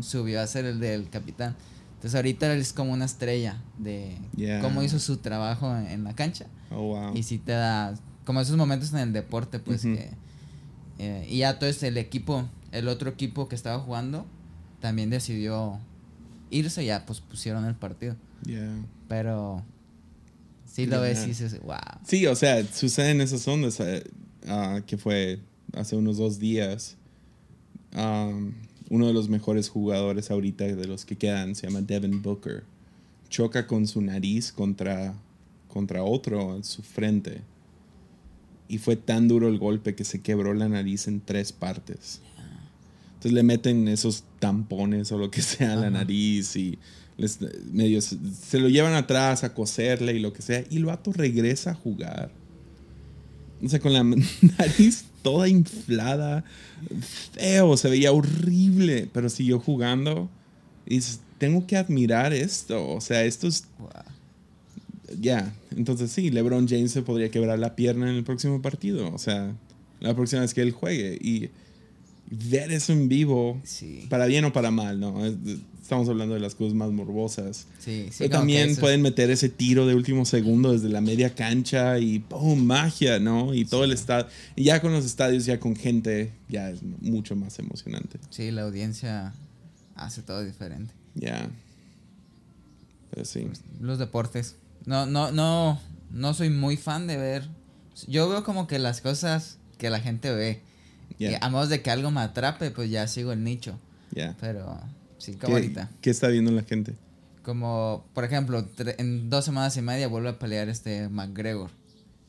subió a ser el del capitán. Entonces ahorita él es como una estrella de Yeah. cómo hizo su trabajo en, en la cancha. Oh, wow. Y si te da como esos momentos en el deporte, pues que... eh, y ya entonces el equipo, el otro equipo que estaba jugando, también decidió irse y ya pues pusieron el partido. Yeah. Pero sí lo ves y dices, wow. Sí, o sea, suceden esas ondas eh, ah, que fue hace unos dos días. um, uno de los mejores jugadores ahorita de los que quedan se llama Devin Booker. Choca con su nariz contra, contra otro en su frente. Y fue tan duro el golpe que se quebró la nariz en tres partes. Entonces le meten esos tampones o lo que sea a la nariz y les, medio se, se lo llevan atrás a coserle y lo que sea. Y el vato regresa a jugar. O sea, con la nariz toda inflada, feo, se veía horrible, pero siguió jugando. Y dices, tengo que admirar esto. O sea, esto es. Ya. Entonces, sí, LeBron James se podría quebrar la pierna en el próximo partido. O sea, la próxima vez que él juegue. Y ver eso en vivo, Sí. para bien o para mal, ¿no? Es- Estamos hablando de las cosas más morbosas. Sí, sí. Pero también pueden meter ese tiro de último segundo desde la media cancha y ¡pum! magia, ¿no? Y todo el estadio. Y ya con los estadios, ya con gente, ya es mucho más emocionante. Sí, la audiencia hace todo diferente. Ya. Pero sí. Los deportes. No, no, no, no soy muy fan de ver. Yo veo como que las cosas que la gente ve. Ya. Y a menos de que algo me atrape, pues ya sigo el nicho. Ya. Pero sí, ¿Qué, como ahorita. qué está viendo la gente? Como, por ejemplo, en dos semanas y media vuelve a pelear este McGregor.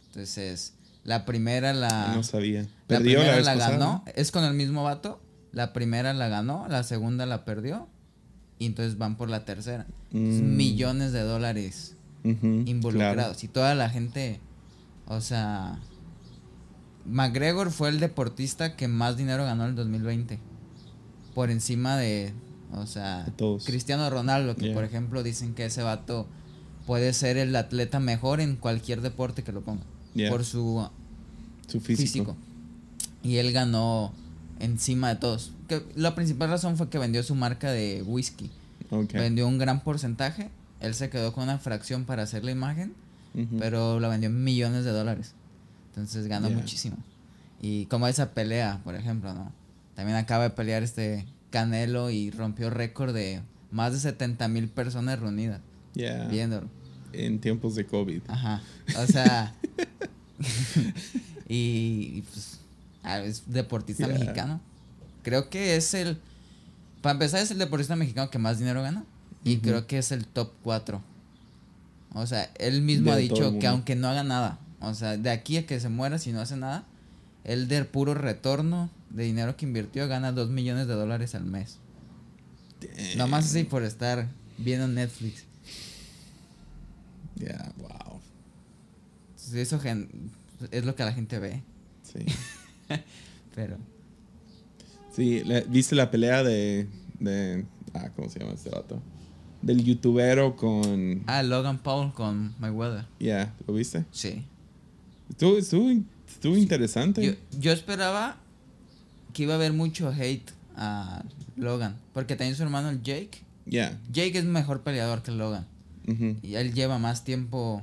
Entonces, la primera la. no sabía. La Perdió la, primera vez la pasada. ganó, es con el mismo vato. La primera la ganó, la segunda la perdió. Y entonces van por la tercera. Mm. millones de dólares involucrados. Y toda la gente, o sea, McGregor fue el deportista que más dinero ganó en el 2020. Por encima de, o sea, todos. Cristiano Ronaldo, que Yeah. por ejemplo dicen que ese vato puede ser el atleta mejor en cualquier deporte que lo ponga. Yeah. Por su Su físico. físico. Y él ganó encima de todos. Que la principal razón fue que vendió su marca de whisky. Vendió un gran porcentaje. Él se quedó con una fracción para hacer la imagen, pero la vendió en millones de dólares. Entonces ganó Yeah. muchísimo. Y como esa pelea, por ejemplo, ¿no? También acaba de pelear este Canelo y rompió récord de más de 70 mil personas reunidas Ya. viéndolo. En tiempos de COVID. Ajá. O sea. y, y, pues. ah, Es deportista Yeah. mexicano. Creo que es el. Para empezar, es el deportista mexicano que más dinero gana. Y creo que es el top 4. O sea, él mismo De ha dicho que aunque no haga nada. O sea, de aquí a que se muera, si no hace nada. Él del puro retorno de dinero que invirtió gana 2 millones de dólares al mes. Damn. Nomás así por estar viendo Netflix. Ya, wow. Entonces, eso es lo que la gente ve. Sí. Pero. Sí, ¿viste la pelea de, de. Ah, ¿cómo se llama este vato? Del youtubero con. Ah, Logan Paul con Mayweather. Ya, ¿lo viste? Sí. Estuvo, estuvo, estuvo interesante. Yo, yo esperaba que iba a haber mucho hate a Logan. Porque también su hermano, el Jake. Ya. Jake es mejor peleador que Logan. Y él lleva más tiempo.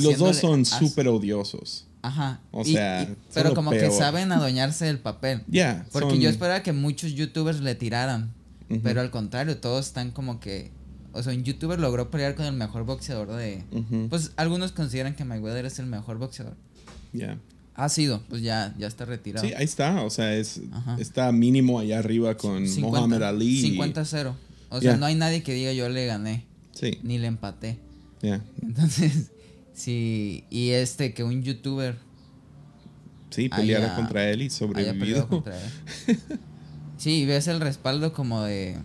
Los dos son súper odiosos. Ajá. O Y- sea, y- pero como que saben adueñarse del papel. Ya. Porque son- yo esperaba que muchos youtubers le tiraran. Pero al contrario, todos están como que. O sea, un youtuber logró pelear con el mejor boxeador de. Pues algunos consideran que Mayweather es el mejor boxeador. Ya. Ha sido, pues ya, ya está retirado. Sí, ahí está. O sea, es, Ajá. está mínimo allá arriba con 50, Muhammad Ali. 50-0. O sea, no hay nadie que diga yo le gané, Sí, ni le empaté. ya. Entonces, sí. Y este, que un youtuber Sí, peleara Haya- contra él y sobrevivido. contra él. Sí, ves el respaldo como de.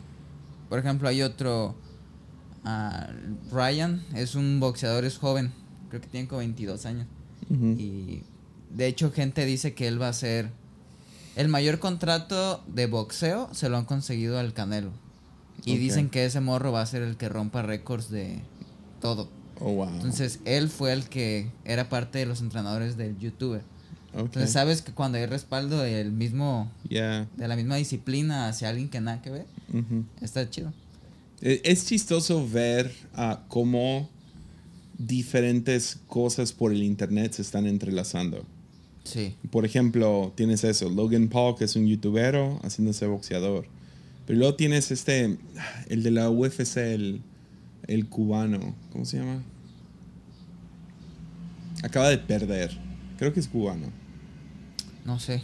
Por ejemplo, hay otro. Ryan es un boxeador, es joven. Creo que tiene como 22 años. Y de hecho, gente dice que él va a ser. El mayor contrato de boxeo se lo han conseguido al Canelo. Y dicen que ese morro va a ser el que rompa récords de todo. Oh, wow. Entonces, él fue el que era parte de los entrenadores del youtuber. Entonces, sabes que cuando hay respaldo del mismo, de la misma disciplina hacia alguien que nada que ver, está chido. E- Es chistoso ver ah, cómo diferentes cosas por el internet se están entrelazando. Sí. Por ejemplo, tienes eso, Logan Paul, que es un youtubero haciéndose boxeador. Pero luego tienes este, el de la UFC, el, el cubano, ¿cómo se llama? Acaba de perder. Creo que es cubano. No sé.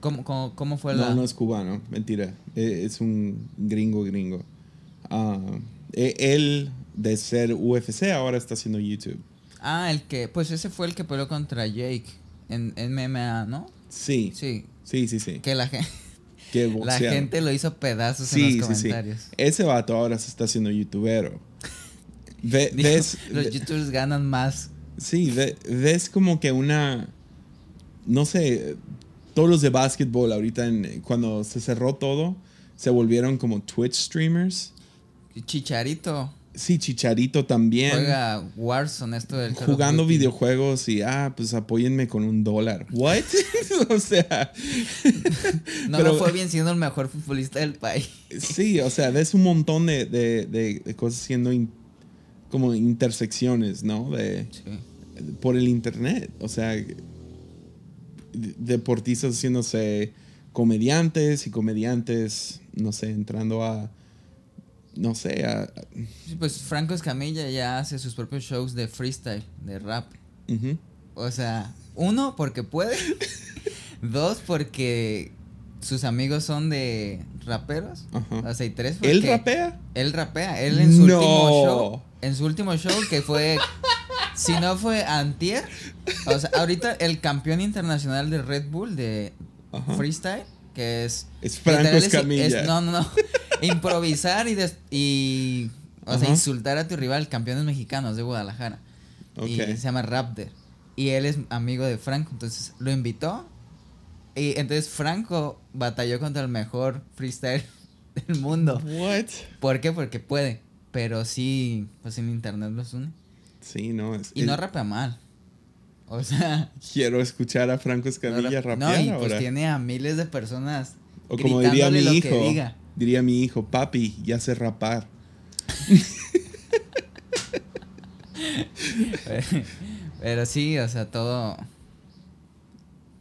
¿Cómo, cómo, cómo fue No, la...? no es cubano, mentira. E- Es un gringo gringo. E- él, de ser UFC, ahora está haciendo YouTube. Ah, el que... Pues ese fue el que peleó contra Jake en, en MMA, ¿no? Sí, Sí. sí, sí, sí. Que la, gen- Que la gente lo hizo pedazos Sí, en los sí. comentarios. Ese vato ahora se está haciendo youtubero. Ve- ves, los ve- youtubers ganan más. sí, ve- ves como que una, no sé, todos los de básquetbol ahorita, en- cuando se cerró todo, se volvieron como Twitch streamers. Chicharito Sí, Chicharito también. juega Warzone, esto del Jugando videojuegos y, ah, pues apóyenme con un dólar. ¿What? o sea, No pero- fue bien siendo el mejor futbolista del país. sí, o sea, ves un montón de, de- de- de cosas siendo in- como intersecciones, ¿no? De, Sí. por el internet. O sea, de- deportistas haciéndose comediantes y comediantes, no sé, entrando a, no sé, a... a- Sí, Pues Franco Escamilla ya hace sus propios shows de freestyle, de rap. O sea, uno, porque puede. Dos, porque sus amigos son de raperos. Ajá. O sea, y tres, ¿Él porque rapea? Él rapea. Él en su No. último show. En su último show, que fue. si no fue Antier. O sea, ahorita el campeón internacional de Red Bull de Ajá. freestyle, que es. Es Franco Escamilla. es- no, no, no. Improvisar y. des- y o sea, insultar a tu rival, campeones mexicanos de Guadalajara. Y se llama Raptor. Y él es amigo de Franco, entonces lo invitó. Y entonces Franco batalló contra el mejor freestyle del mundo. What? ¿Por qué? Porque puede. Pero sí, pues en internet los une. Sí, no. Es, Y no rapea mal. O sea, Quiero escuchar a Franco no, Escamilla rapear no, y pues ahora. tiene a miles de personas. o como diría mi hijo, diga. diría mi hijo, papi, ya sé rapar. Pero sí, o sea, todo.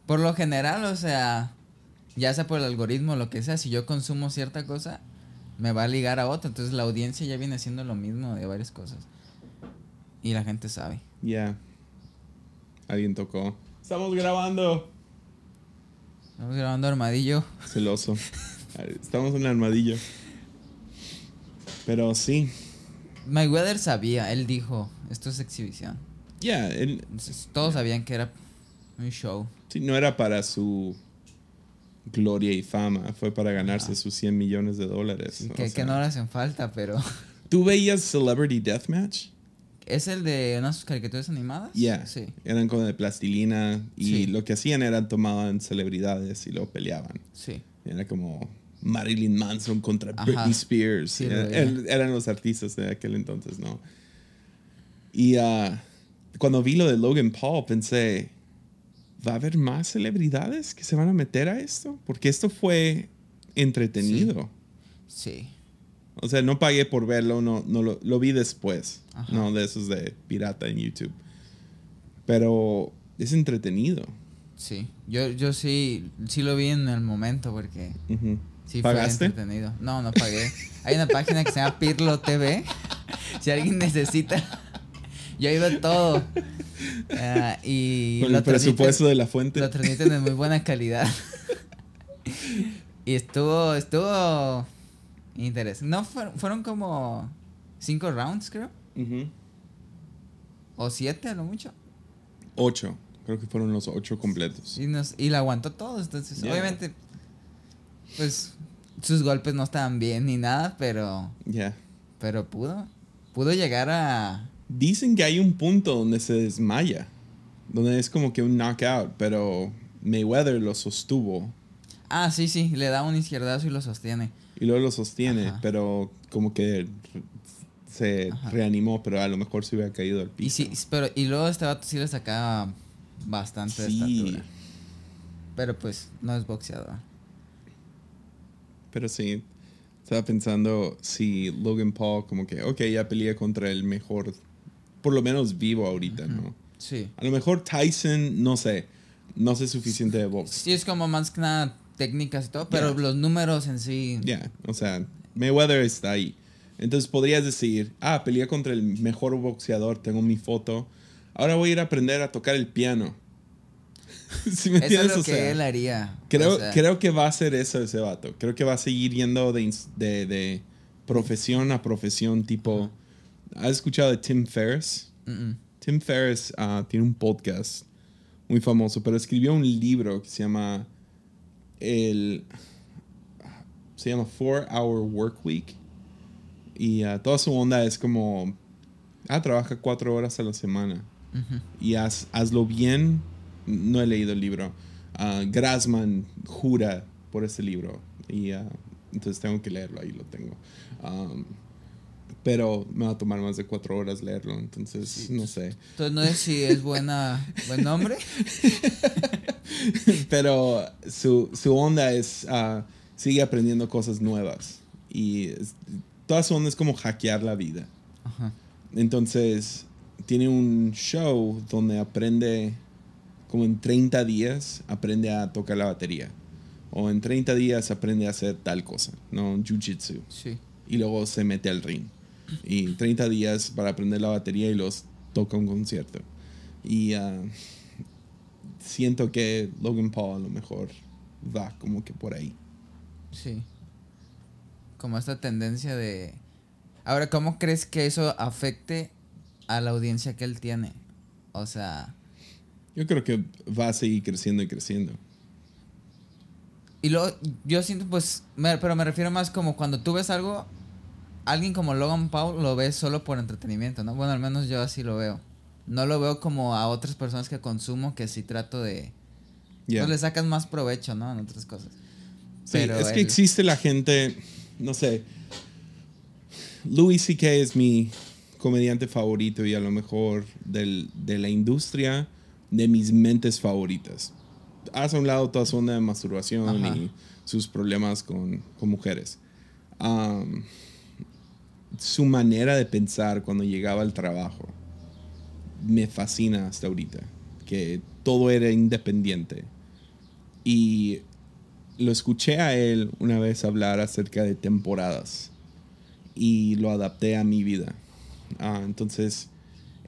Por lo general, o sea, ya sea por el algoritmo o lo que sea, si yo consumo cierta cosa, me va a ligar a otra. Entonces la audiencia ya viene haciendo lo mismo de varias cosas. Y la gente sabe. Ya. Alguien tocó. Estamos grabando. Estamos grabando Armadillo. Celoso. Estamos en el armadillo. Pero sí. Mayweather sabía, él dijo, esto es exhibición. Ya, él Entonces, todos sabían que era un show. sí, no era para su gloria y fama, fue para ganarse Ajá. sus 100 millones de dólares. Sí, o que, que sea. no le hacen falta, pero... ¿Tú veías Celebrity Deathmatch? ¿Es el de unas caricaturas animadas? Ya. Sí. Eran como de plastilina y Sí. lo que hacían era tomaban celebridades y luego peleaban. Sí. Era como Marilyn Manson contra Ajá. Britney Spears. Sí, Era- lo er- eran los artistas de aquel entonces, ¿no? Y ah, cuando vi lo de Logan Paul pensé, ¿va a haber más celebridades que se van a meter a esto? Porque esto fue entretenido. Sí. O sea, no pagué por verlo, no, no lo, lo vi después. Ajá. No, de esos de pirata en YouTube. Pero es entretenido. Sí. Yo, yo sí, sí lo vi en el momento porque sí ¿Pagaste? fue entretenido. No, no pagué. Hay una página que se llama Pirlo TV. si alguien necesita, yo ahí veo todo. Ah, y Con el presupuesto de la fuente. Lo transmiten en muy buena calidad. y estuvo, estuvo interesante. No, fueron, fueron como cinco rounds, creo. O siete a lo mucho. Ocho. Creo que fueron los ocho completos. Y, nos, y la aguantó todo. Entonces, Yeah. obviamente, pues sus golpes no estaban bien ni nada, pero, Ya. pero pudo. Pudo llegar a... Dicen que hay un punto donde se desmaya. Donde es como que un knockout. Pero Mayweather lo sostuvo. Ah, sí, sí, le da un izquierdazo y lo sostiene. Y luego lo sostiene. Ajá. Pero como que se Ajá. reanimó. Pero a lo mejor se hubiera caído al Y piso. sí, pero y luego este vato sí le sacaba bastante de Sí. estatura. Pero pues no es boxeador. Pero sí, estaba pensando si Logan Paul como que, ok, ya peleé contra el mejor, por lo menos vivo ahorita, ¿no? Sí. A lo mejor Tyson, no sé, no sé suficiente de box. Sí, es como más que nada técnicas y todo, pero Yeah. los números en sí. Ya, o sea, Mayweather está ahí. Entonces podrías decir, ah, peleé contra el mejor boxeador, tengo mi foto, ahora voy a ir a aprender a tocar el piano. ¿Sí me Eso entiendes? es lo O que sea, él haría. Creo, o sea, creo que va a ser eso ese vato. Creo que va a seguir yendo de, de, de profesión a profesión, tipo... ¿Has escuchado de Tim Ferriss? Tim Ferriss ah, tiene un podcast muy famoso, pero escribió un libro que se llama... El... Se llama Four Hour Work Week. Y ah, toda su onda es como... Ah, trabaja cuatro horas a la semana y haz- hazlo bien. No he leído el libro. Ah, Grassman jura por ese libro y ah, entonces tengo que leerlo, ahí lo tengo. Um, pero me va a tomar más de cuatro horas leerlo, entonces no sé. Entonces no sé si es buena, buen nombre. pero su, su onda es, ah, sigue aprendiendo cosas nuevas y es- toda su onda es como hackear la vida. Ajá. Entonces, tiene un show donde aprende, como en 30 días, aprende a tocar la batería. O en 30 días aprende a hacer tal cosa, ¿no? Jiu-jitsu. Sí. Y luego se mete al ring. Y 30 días para aprender la batería y los toca un concierto. Y ah, siento que Logan Paul a lo mejor va como que por ahí. Sí. Como esta tendencia de... Ahora, ¿cómo crees que eso afecte a la audiencia que él tiene? O sea... Yo creo que va a seguir creciendo y creciendo. Y luego, yo siento pues... me- pero me refiero más como cuando tú ves algo... Alguien como Logan Paul lo ves solo por entretenimiento, ¿no? Bueno, al menos yo así lo veo. No lo veo como a otras personas que consumo que sí trato de... Yeah. Pues le sacas más provecho, ¿no? En otras cosas. Sí, Pero es que existe la gente, no sé. Louis C.K. es mi comediante favorito y a lo mejor del- de la industria de mis mentes favoritas. Haz a un lado toda su onda de masturbación Ajá. y sus problemas con, con mujeres. Am, su manera de pensar cuando llegaba al trabajo me fascina hasta ahorita. Que todo era independiente. Y lo escuché a él una vez hablar acerca de temporadas y lo adapté a mi vida. Ah, entonces,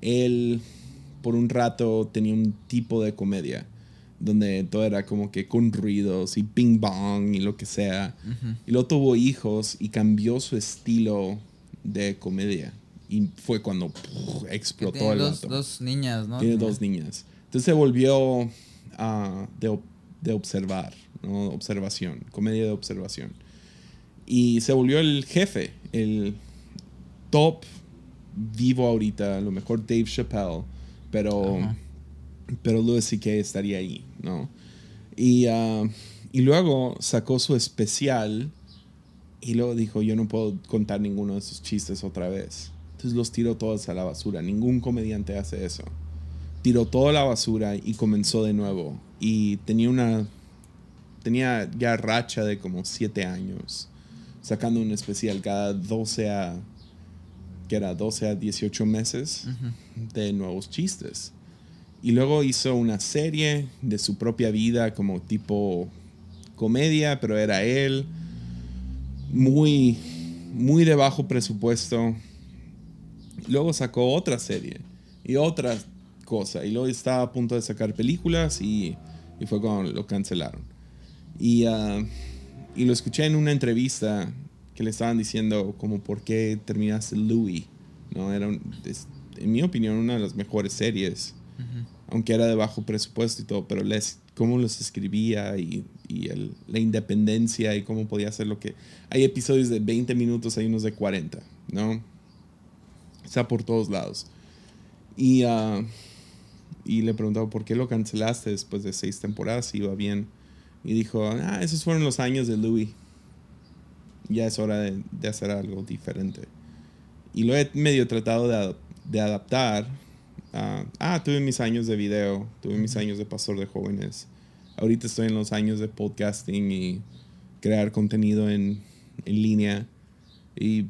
él por un rato tenía un tipo de comedia donde todo era como que con ruidos y ping pong y lo que sea. Y luego tuvo hijos y cambió su estilo de comedia. Y fue cuando puf, explotó tiene el dos, vato. dos niñas, ¿no? Tiene dos niñas. Entonces se volvió ah, de, de observar, ¿no? Observación, comedia de observación. Y se volvió el jefe, el top vivo ahorita, a lo mejor Dave Chappelle, pero, Ajá. pero Louis C.K. estaría ahí, ¿no? Y, ah, y luego sacó su especial y luego dijo, yo no puedo contar ninguno de esos chistes otra vez. Entonces los tiró todos a la basura. Ningún comediante hace eso. Tiró toda la basura y comenzó de nuevo. Y tenía una... Tenía ya racha de como siete años. Sacando un especial cada 12 a... Que era 12 a 18 meses Ujú. de nuevos chistes. Y luego hizo una serie de su propia vida como tipo comedia, pero era él. Muy, muy de bajo presupuesto. Luego sacó otra serie y otra cosa. Y luego estaba a punto de sacar películas y, y fue cuando lo cancelaron. Y, ah, y lo escuché en una entrevista que le estaban diciendo como por qué terminaste Louis. ¿no? Era, un- es- en mi opinión, una de las mejores series aunque era de bajo presupuesto y todo, pero les, cómo los escribía y, y el- la independencia y cómo podía hacer lo que... Hay episodios de 20 minutos, hay unos de 40, ¿no? Está por todos lados. Y, ah, y le preguntaba, ¿por qué lo cancelaste después de seis temporadas? Si iba bien. Y dijo, ah, esos fueron los años de Louis. Ya es hora de, de hacer algo diferente. Y lo he medio tratado de, de adaptar. a- ah, tuve mis años de video, tuve mis años de pastor de jóvenes. Ahorita estoy en los años de podcasting y crear contenido en, en línea. Y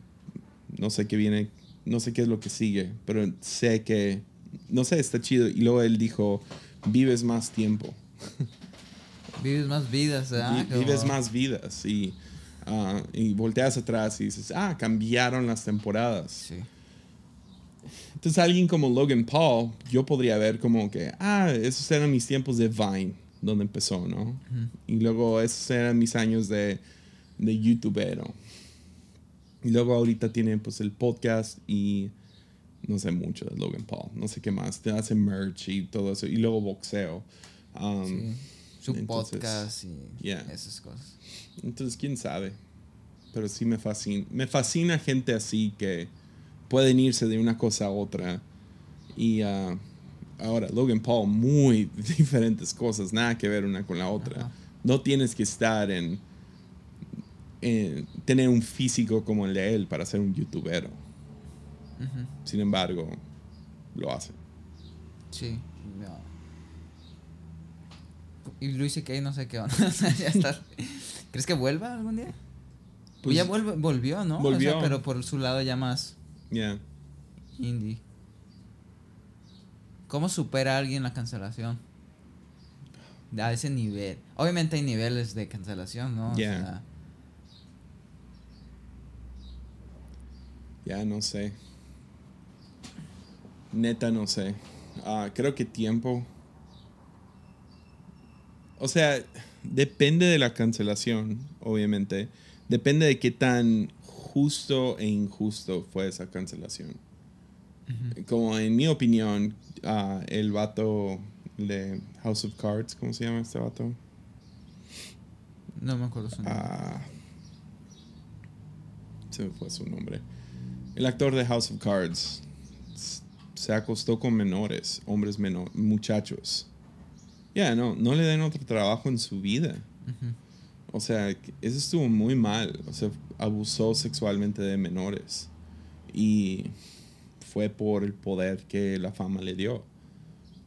no sé qué viene, no sé qué es lo que sigue, pero sé que, no sé, está chido. Y luego él dijo, vives más tiempo. Vives más vidas, ¿verdad? Vi- vives Como- más vidas y, ah, y volteas atrás y dices, ah, cambiaron las temporadas. Sí. Entonces alguien como Logan Paul, yo podría ver como que, ah, esos eran mis tiempos de Vine, donde empezó, ¿no? Y luego esos eran mis años de, de youtubero. Y luego ahorita tiene pues el podcast y no sé mucho de Logan Paul, no sé qué más, te hace merch y todo eso, y luego boxeo. Um, Sí. Su entonces, podcast y yeah. esas cosas. Entonces, quién sabe. Pero sí me fascina. Me fascina gente así que pueden irse de una cosa a otra. Y ah, ahora, Logan Paul, muy diferentes cosas, nada que ver una con la otra. Ajá. No tienes que estar en, en- tener un físico como el de él para ser un youtubero. Sin embargo, lo hace. Sí. no. Y Luis C.K. no sé qué onda. Ya está. ¿Crees que vuelva algún día? Pues, ya vuelve, volvió, ¿no? O sea, volvió. pero por su lado ya más Yeah. indie. ¿Cómo supera a alguien la cancelación? A ese nivel. Obviamente hay niveles de cancelación, ¿no? O Ya. sea, Ya no sé. Neta no sé. Ah, creo que tiempo. O sea, depende de la cancelación, obviamente. Depende de qué tan justo e injusto fue esa cancelación. Como en mi opinión, ah, el vato de House of Cards, ¿cómo se llama este vato? no me acuerdo su nombre. Ah, se me fue su nombre. El actor de House of Cards se acostó con menores, hombres menores, muchachos. Ya, no, no le den otro trabajo en su vida. O sea, eso estuvo muy mal. O sea, abusó sexualmente de menores. Y fue por el poder que la fama le dio.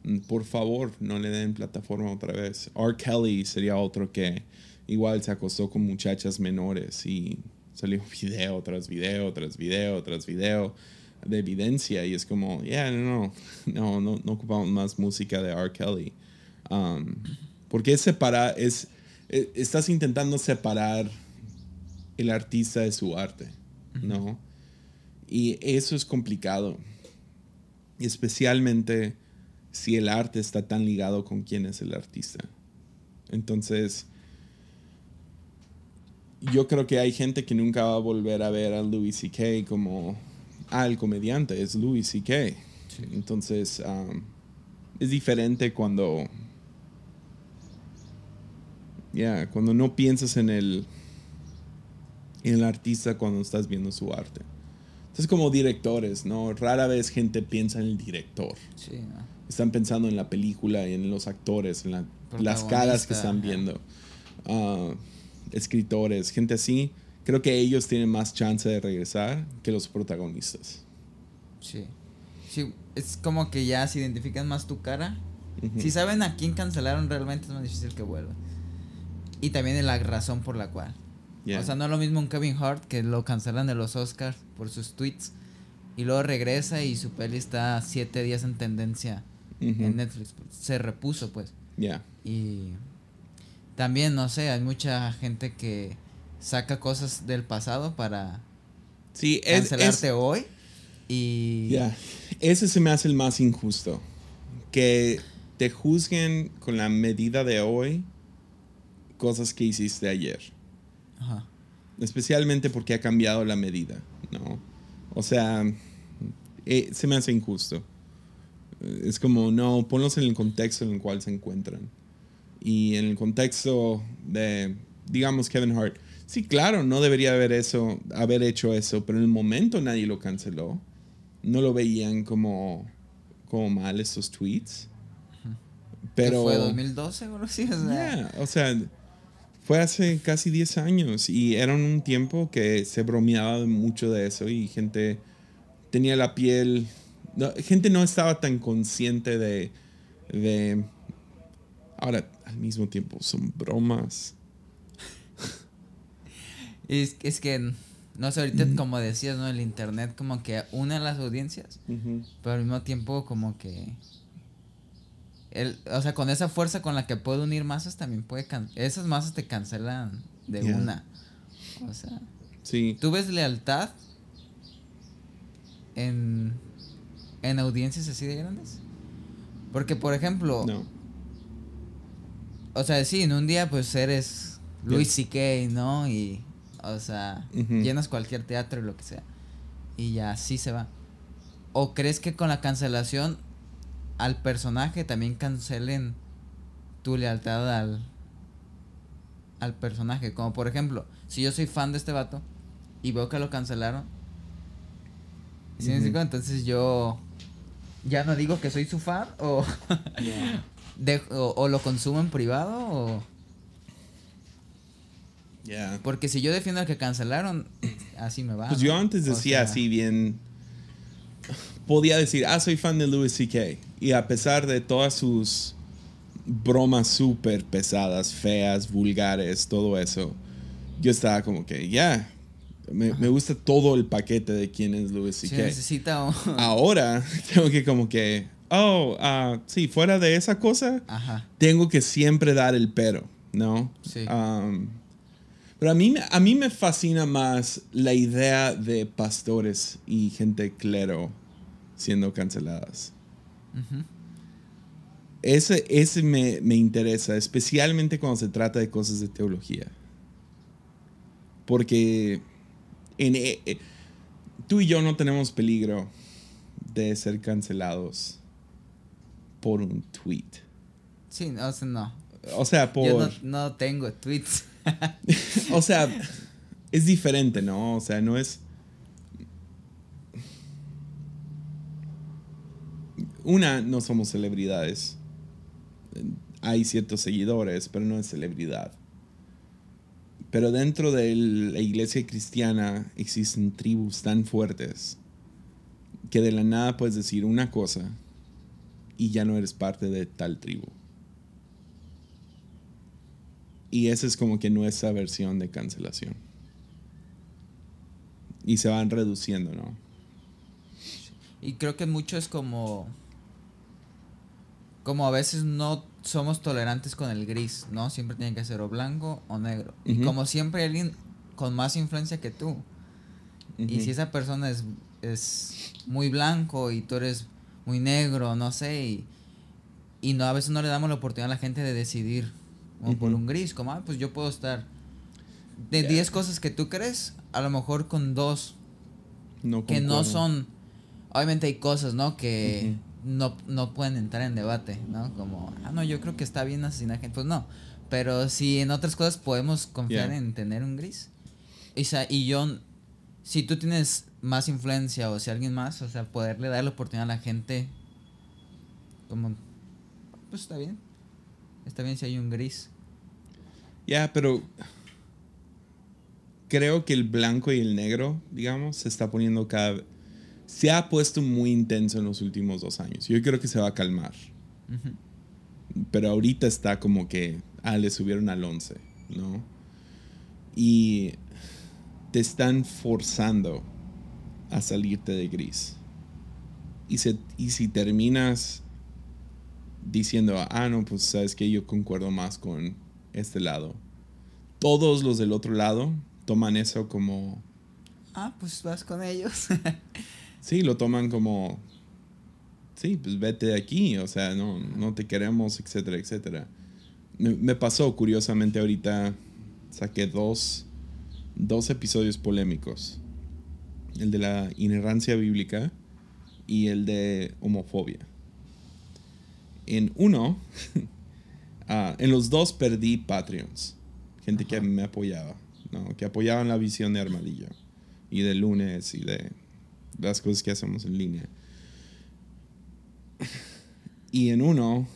Mm, Por favor, no le den plataforma otra vez. R. Kelly sería otro que igual se acostó con muchachas menores y salió video tras video, tras video, tras video de evidencia. Y es como, yeah, no, no, no, no, ocupamos más música de R. Kelly. Um, porque es separar, es, eh, estás intentando separar el artista de su arte, ¿no? Y eso es complicado. Especialmente si el arte está tan ligado con quién es el artista. Entonces, yo creo que hay gente que nunca va a volver a ver a Louis C.K. como, ah, el comediante es Louis C.K. Entonces, um, es diferente cuando, ya, cuando no piensas en el, en el artista cuando estás viendo su arte. Entonces, como directores, ¿no? Rara vez gente piensa en el director. Sí, ¿no? Están pensando en la película y en los actores, en la- las caras que están viendo. Ah, escritores, gente así. Creo que ellos tienen más chance de regresar que los protagonistas. Sí. Sí, es como que ya se identifican más tu cara. Si saben a quién cancelaron, realmente es más difícil que vuelva. Y también la razón por la cual. Yeah. O sea, no es lo mismo un Kevin Hart que lo cancelan de los Oscars por sus tweets. Y luego regresa y su peli está siete días en tendencia en Netflix. Se repuso, pues. Yeah. Y también, no sé, hay mucha gente que saca cosas del pasado para Sí, es, cancelarte es- hoy. Y Ya, Ese se me hace el más injusto. Que te juzguen con la medida de hoy cosas que hiciste ayer. Ajá. Especialmente porque ha cambiado la medida, ¿no? O sea, eh, se me hace injusto. Es como, no, ponlos en el contexto en el cual se encuentran. Y en el contexto de, digamos, Kevin Hart. Sí, claro, no debería haber, eso, haber hecho eso, pero en el momento nadie lo canceló. No lo veían como, como mal estos tweets. Pero... ¿Qué fue 2012 o así? O sea, Yeah, o sea, fue hace casi 10 años y era un tiempo que se bromeaba mucho de eso y gente tenía la piel, no, gente no estaba tan consciente de, de, ahora al mismo tiempo son bromas. es, es que, no sé, ahorita como decías, ¿no? El internet como que une a las audiencias, pero al mismo tiempo como que... El, o sea, con esa fuerza con la que puede unir masas también puede... can- esas masas te cancelan de Yeah. una. O sea, Sí, ¿tú ves lealtad en, en audiencias así de grandes? Porque, por ejemplo, no. O sea, sí, en un día pues eres Luis. C.K., ¿no? Y, o sea, llenas cualquier teatro y lo que sea. Y ya así se va. ¿O crees que con la cancelación al personaje también cancelen tu lealtad al, al personaje? Como por ejemplo, si yo soy fan de este vato y veo que lo cancelaron. Entonces yo ya no digo que soy su fan o... De- o, o lo consumo en privado o Yeah. porque si yo defiendo al que cancelaron así me va Pues ¿no? yo antes O decía sea, así bien, podía decir, ah, soy fan de Louis C.K. Y a pesar de todas sus bromas súper pesadas, feas, vulgares, todo eso, yo estaba como que, ya, me, me, gusta todo el paquete de quién es Louis C.K. Si necesita un- Ahora tengo que como que, oh, ah, sí, fuera de esa cosa, Ajá. tengo que siempre dar el pero, ¿no? Sí. Um, pero a mí, a mí me fascina más la idea de pastores y gente clero siendo canceladas. Ese, ese me, me interesa, especialmente cuando se trata de cosas de teología. Porque en, eh, eh, tú y yo no tenemos peligro de ser cancelados por un tweet. Sí, o sea, no. O sea, por... Yo no, no tengo tweets. O sea, es diferente, ¿no? O sea, no es. Una, no somos celebridades. Hay ciertos seguidores, pero no es celebridad. Pero dentro de la iglesia cristiana existen tribus tan fuertes que de la nada puedes decir una cosa y ya no eres parte de tal tribu. Y esa es como que nuestra versión de cancelación. Y se van reduciendo, ¿no? Y creo que mucho es como. Como a veces no somos tolerantes con el gris, ¿no? Siempre tiene que ser o blanco o negro. Y como siempre hay alguien con más influencia que tú. Y si esa persona es, es muy blanco y tú eres muy negro, no sé, y, y no, a veces no le damos la oportunidad a la gente de decidir como por un gris, como, ah, pues yo puedo estar de Ya. 10 cosas que tú crees, a lo mejor con dos No que no son, obviamente hay cosas, ¿no? Que. No, no pueden entrar en debate, ¿no? Como, ah, no, yo creo que está bien asesinar gente, pues no, pero si en otras cosas podemos confiar en tener un gris. Y, y yo, si tú tienes más influencia o si alguien más, o sea, poderle dar la oportunidad a la gente, como, pues está bien, está bien si hay un gris. Ya, pero creo que el blanco y el negro, digamos, se está poniendo cada vez... Se ha puesto muy intenso en los últimos dos años. Yo creo que se va a calmar. Ujú. Pero ahorita está como que, ah, le subieron al 11, ¿no? Y te están forzando a salirte de gris. Y, se, y si terminas diciendo, ah, no, pues sabes que yo concuerdo más con este lado. Todos los del otro lado toman eso como, Ah, pues vas con ellos. sí, lo toman como, sí, pues vete de aquí, o sea, no, no te queremos, etcétera, etcétera. Me, pasó, curiosamente, ahorita saqué dos, dos episodios polémicos. El de la inerrancia bíblica y el de homofobia. En uno, ah, en los dos perdí Patreons. Gente que me apoyaba, ¿no? que apoyaban la visión de Armadillo y de lunes y de las cosas que hacemos en línea. Y en uno,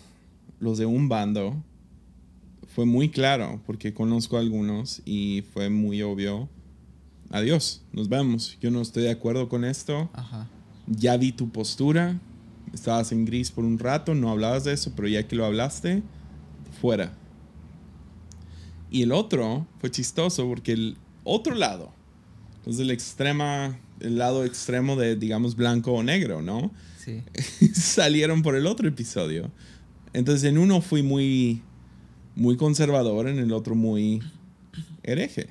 los de un bando, fue muy claro, porque conozco a algunos y fue muy obvio. Adiós, nos vemos. Yo no estoy de acuerdo con esto. Ajá. Ya vi tu postura. Estabas en gris por un rato, no hablabas de eso, pero ya que lo hablaste, fuera. Y el otro fue chistoso porque el otro lado, los del extrema, el lado extremo de, digamos, blanco o negro, ¿no? Sí. salieron por el otro episodio. Entonces en uno fui muy, muy conservador, en el otro muy hereje.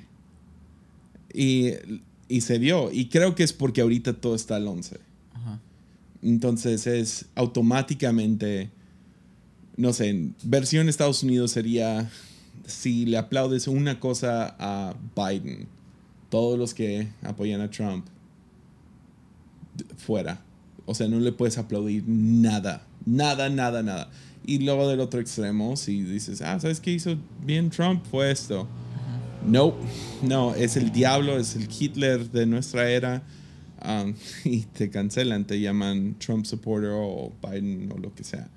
Y, y se vio. Y creo que es porque ahorita todo está al 11. Ajá. Entonces es automáticamente, no sé, versión Estados Unidos sería, si le aplaudes una cosa a Biden, todos los que apoyan a Trump, fuera. O sea, no le puedes aplaudir nada, nada, nada, nada. Y luego del otro extremo, si dices, ah, ¿sabes qué hizo bien Trump? Fue esto. No, no, es el diablo, es el Hitler de nuestra era. um, y te cancelan, te llaman Trump supporter o Biden o lo que sea.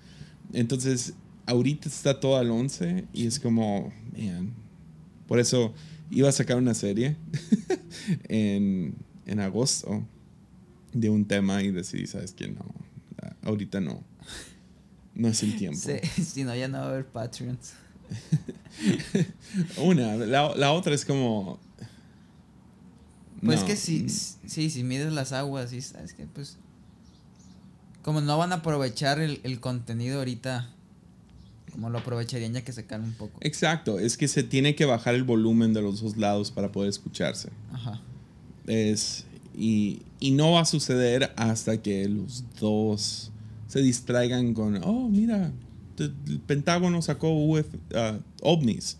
Entonces, ahorita está todo al 11 y es como, man. Por eso iba a sacar una serie en, en agosto de un tema y decidí, sabes que no, ahorita no. No es el tiempo. Sí, si no, ya no va a haber Patreons. Una, la, la, otra es como... Pues que sí, sí, si mides las aguas y sabes que pues... Como no van a aprovechar el, el contenido ahorita como lo aprovecharían ya que se calme un poco. Exacto, es que se tiene que bajar el volumen de los dos lados para poder escucharse. Ajá. Es, y, y no va a suceder hasta que los dos se distraigan con, oh, mira, el Pentágono sacó Uf, uh, ovnis.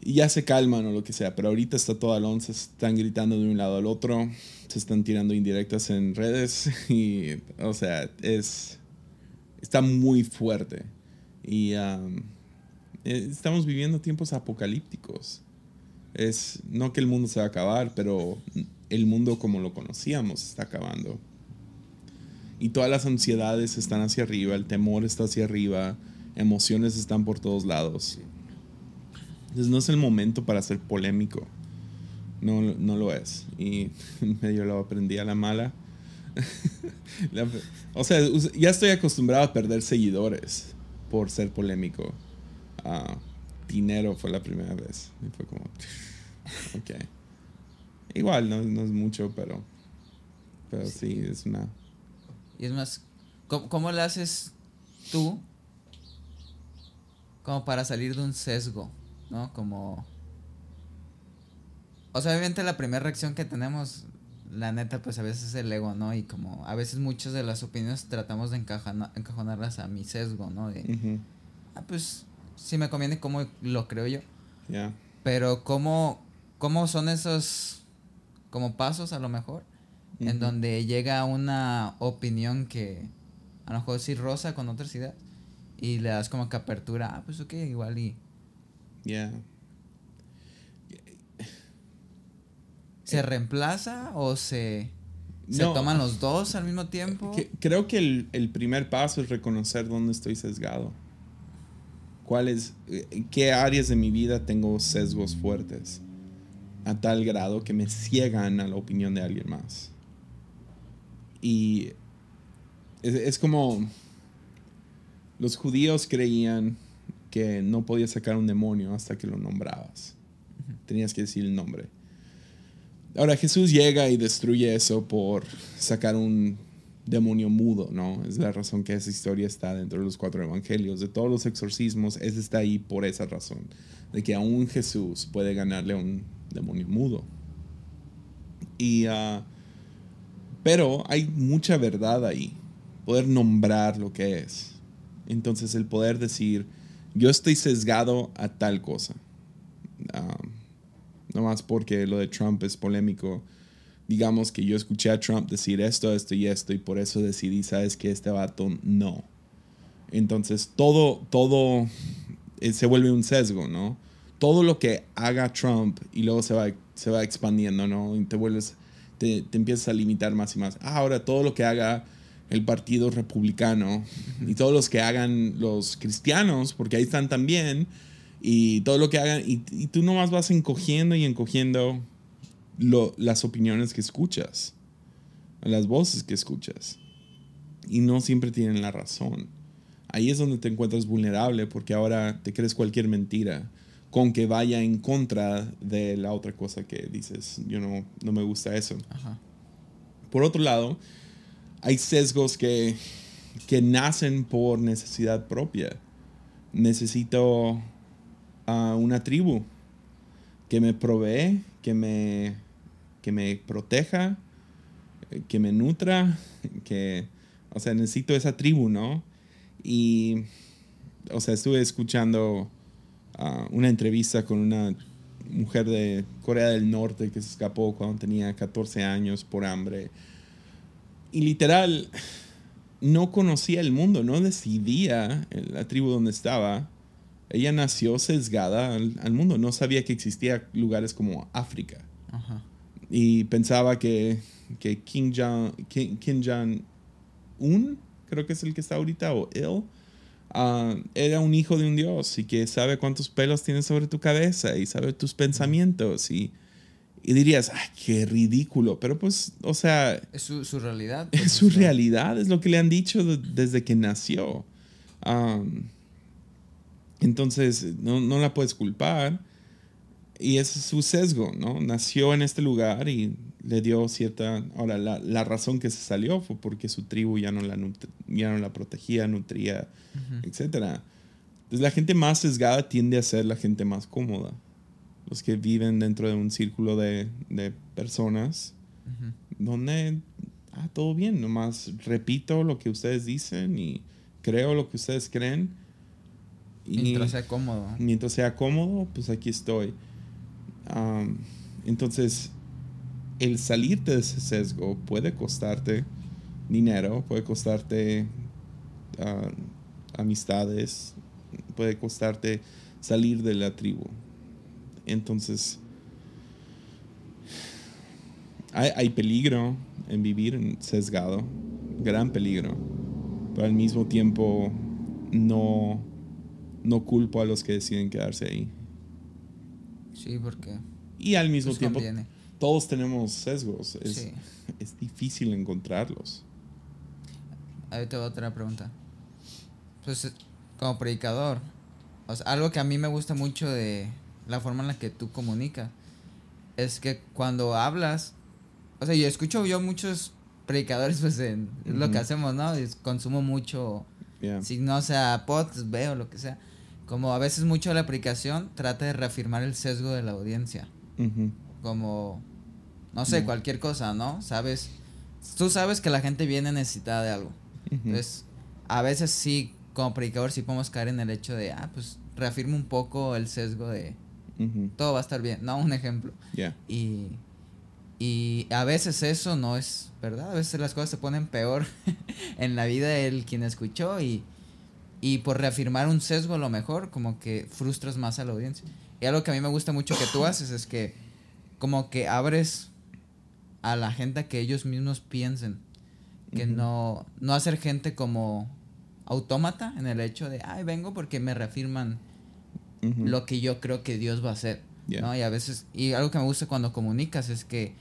Y ya se calman o lo que sea, pero ahorita está todo al se están gritando de un lado al otro, se están tirando indirectas en redes y, o sea, es, está muy fuerte. Y um, estamos viviendo tiempos apocalípticos. Es no que el mundo se va a acabar, pero el mundo como lo conocíamos está acabando. Y todas las ansiedades están hacia arriba, el temor está hacia arriba, emociones están por todos lados. Entonces no es el momento para ser polémico. No, no lo es. Y medio lo aprendí a la mala. o sea, ya estoy acostumbrado a perder seguidores por ser polémico. Uh, dinero fue la primera vez. Y fue como, ok. Igual, no, no es mucho, pero, pero sí. es una... Y es más, ¿cómo, ¿cómo le haces tú como para salir de un sesgo? ¿No? Como... O sea, obviamente la primera reacción que tenemos, la neta, pues a veces es el ego, ¿no? Y como a veces muchas de las opiniones tratamos de encajonarlas a mi sesgo, ¿no? De, ah, pues si me conviene como lo creo yo. Ya. Pero ¿cómo, ¿cómo son esos como pasos a lo mejor? En donde llega una opinión que a lo mejor sí rosa con otras ideas y le das como que apertura, ah, pues ok, igual y... Ya. ¿Se reemplaza o se, se toman los dos al mismo tiempo? creo que el, el, primer paso es reconocer dónde estoy sesgado. ¿Cuáles, eh, qué áreas de mi vida tengo sesgos fuertes? A tal grado que me ciegan a la opinión de alguien más. Y es, es como los judíos creían que no podías sacar un demonio hasta que lo nombrabas. Tenías que decir el nombre. Ahora Jesús llega y destruye eso por sacar un demonio mudo, ¿no? Es la razón que esa historia está dentro de los cuatro evangelios. De todos los exorcismos, ese está ahí por esa razón. De que aún Jesús puede ganarle a un demonio mudo. Y, uh, pero hay mucha verdad ahí. Poder nombrar lo que es. Entonces el poder decir, yo estoy sesgado a tal cosa. Um, no más porque lo de Trump es polémico. Digamos que yo escuché a Trump decir esto, esto y esto, y por eso decidí, sabes que este vato no. Entonces todo, todo eh, se vuelve un sesgo, ¿no? Todo lo que haga Trump y luego se va, se va expandiendo, ¿no? Y te vuelves, te, te empiezas a limitar más y más. Ah, ahora todo lo que haga el partido republicano y todos los que hagan los cristianos, porque ahí están también, y todo lo que hagan, y, tú nomás vas encogiendo y encogiendo las opiniones que escuchas, las voces que escuchas, y no siempre tienen la razón. Ahí es donde te encuentras vulnerable porque ahora te crees cualquier mentira con que vaya en contra de la otra cosa que dices, yo no, no me gusta eso. Por otro lado, hay sesgos que, que nacen por necesidad propia. Necesito a una tribu que me provee, que me, que me proteja, que me nutra, que, o sea, necesito esa tribu, ¿no? Y, o sea, estuve escuchando ah, una entrevista con una mujer de Corea del Norte que se escapó cuando tenía 14 años por hambre. Y literal, no conocía el mundo, no decidía la tribu donde estaba ella nació sesgada al, mundo, no sabía que existía lugares como África. Y pensaba que, que King Jong, King, un creo que es el que está ahorita, o él, ah, era un hijo de un dios y que sabe cuántos pelos tienes sobre tu cabeza y sabe tus pensamientos y, Y dirías, ay, qué ridículo. Pero pues, o sea, Es su, su realidad. es pues, su realidad, es lo que le han dicho de- desde que nació. Entonces, no, no la puedes culpar. Y ese es su sesgo, ¿no? Nació en este lugar y le dio cierta... Ahora, la, la razón que se salió fue porque su tribu ya no la, nut- ya no la protegía, nutría, Ujú. etc. Entonces, la gente más sesgada tiende a ser la gente más cómoda. Los que viven dentro de un círculo de, de personas Ujú. donde ah, todo bien, nomás repito lo que ustedes dicen y creo lo que ustedes creen. Y Mientras sea cómodo. mientras sea cómodo, pues aquí estoy. Am, entonces, el salirte de ese sesgo puede costarte dinero, puede costarte amistades, puede costarte salir de la tribu. Entonces, hay, hay peligro en vivir sesgado, gran peligro, pero al mismo tiempo no, no culpo a los que deciden quedarse ahí. Sí, porque Y al mismo pues, tiempo, conviene. todos tenemos sesgos. Es, Sí. es difícil encontrarlos. Ahí te va otra pregunta. Pues eh, como predicador, o sea, algo que a mí me gusta mucho de la forma en la que tú comunicas es que cuando hablas, o sea, yo escucho yo muchos predicadores, pues en, lo que hacemos, ¿no? Es- consumo mucho, Yeah. si no sea pods, veo lo que sea. Como a veces mucho la predicación trata de reafirmar el sesgo de la audiencia. Como, no sé, cualquier cosa, ¿no? Sabes, tú sabes que la gente viene necesitada de algo. Entonces, a veces sí, como predicador, sí podemos caer en el hecho de, ah, pues reafirma un poco el sesgo de todo va a estar bien, ¿no? Un ejemplo. Yeah. Y, y a veces eso no es verdad, a veces las cosas se ponen peor en la vida del quien escuchó y, y por reafirmar un sesgo a lo mejor, como que frustras más a la audiencia. Y algo que a mí me gusta mucho que tú haces es que como que abres a la gente a que ellos mismos piensen. Que Ujú. no, no hacer gente como autómata en el hecho de, ay, vengo porque me reafirman Ujú. lo que yo creo que Dios va a hacer. Yeah. ¿no? Y a veces, y algo que me gusta cuando comunicas es que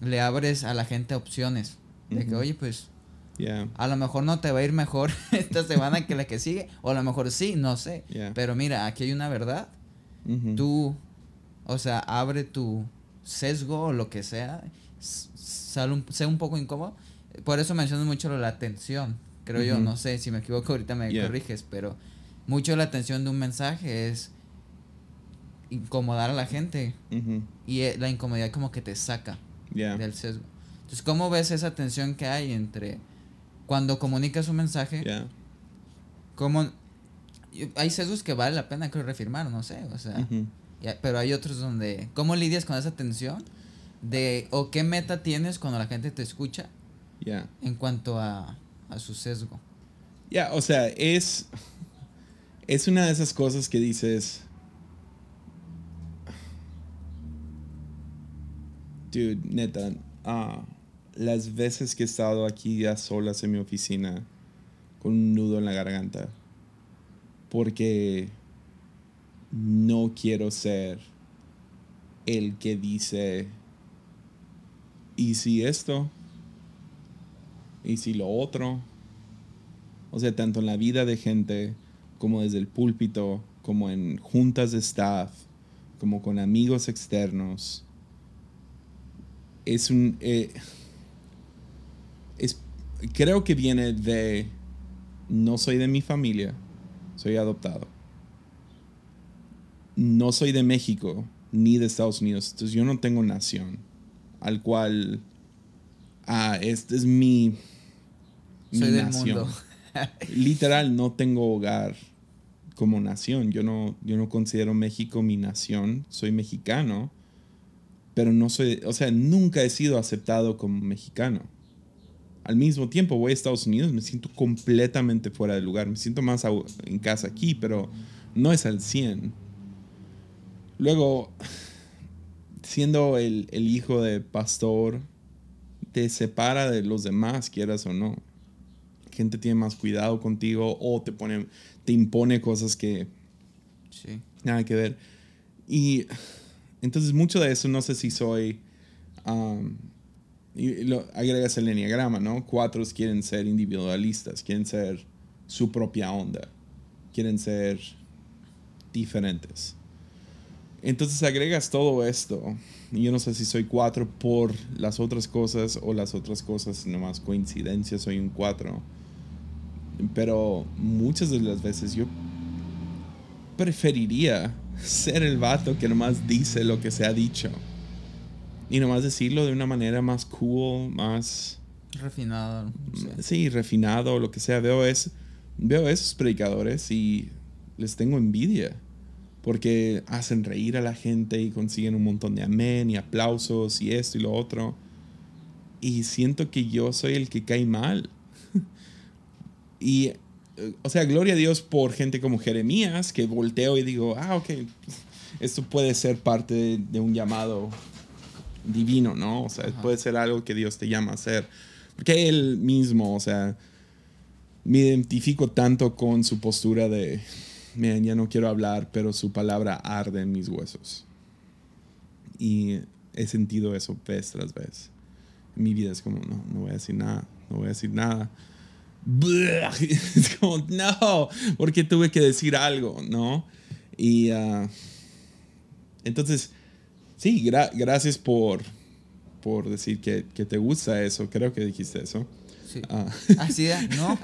le abres a la gente opciones. De que, Ujú. oye, pues Yeah. a lo mejor no te va a ir mejor esta semana que la que sigue, o a lo mejor sí, no sé. Yeah. Pero mira, aquí hay una verdad. Ujú. Tú, o sea, abre tu sesgo o lo que sea, sale un, sea un poco incómodo. Por eso menciono mucho la atención, creo yo, Ujú. no sé, si me equivoco ahorita me Yeah. corriges, pero mucho la atención de un mensaje es incomodar a la gente Ujú. y eh, la incomodidad como que te saca del sesgo. Entonces, ¿cómo ves esa tensión que hay entre cuando comunicas un mensaje, Yeah. cómo y- hay sesgos que vale la pena creo reafirmar, no sé, o sea, Ujú. ya- pero hay otros donde ¿cómo lidias con esa tensión de o qué meta tienes cuando la gente te escucha Yeah. en cuanto a, a su sesgo? Ya, o sea, es. Es una de esas cosas que dices. Dude, neta. ah, las veces que he estado aquí a solas en mi oficina con un nudo en la garganta. Porque no quiero ser el que dice. ¿Y si esto? ¿Y si lo otro? O sea, tanto en la vida de gente como desde el púlpito, como en juntas de staff, como con amigos externos. Es un... eh, creo que viene de... No soy de mi familia, soy adoptado. No soy de México ni de Estados Unidos, entonces yo no tengo nación al cual... Ah, este es mi... mi del nación mundo. literal no tengo hogar como nación. Yo no, yo no considero México mi nación. Soy mexicano, pero no soy, o sea, nunca he sido aceptado como mexicano. Al mismo tiempo voy a Estados Unidos, me siento completamente fuera de lugar. Me siento más en casa aquí, pero no es al 100. Luego, siendo el, el hijo de pastor, te separa de los demás, quieras o no gente tiene más cuidado contigo o te pone, te impone cosas que Sí. nada que ver. Y entonces mucho de eso no sé si soy um, y lo, agregas el enneagrama, ¿no? Cuatro quieren ser individualistas, quieren ser su propia onda, quieren ser diferentes. Entonces agregas todo esto. Y yo no sé si soy cuatro por las otras cosas o las otras cosas nomás coincidencia, soy un cuatro. Pero muchas de las veces yo preferiría ser el vato que nomás dice lo que se ha dicho. Y nomás decirlo de una manera más cool, más... Refinado. Sí, refinado, lo que sea. Veo, es, veo esos predicadores y les tengo envidia. Porque hacen reír a la gente y consiguen un montón de amén y aplausos y esto y lo otro. Y siento que yo soy el que cae mal. y, eh, o sea, gloria a Dios por gente como Jeremías, que volteo y digo, ah, ok, esto puede ser parte de un llamado divino, ¿no? O sea, puede ser algo que Dios te llama a hacer. Porque él mismo, o sea, me identifico tanto con su postura de, man, ya no quiero hablar, pero su palabra arde en mis huesos. Y he sentido eso vez tras vez. mi vida es como, no, no voy a decir nada, no voy a decir nada. Es como, no, porque tuve que decir algo, ¿no? Y uh, entonces, Sí, gracias por, por decir que, que, te gusta eso. Creo que dijiste eso. Sí. Ah. ¿Así ¿No?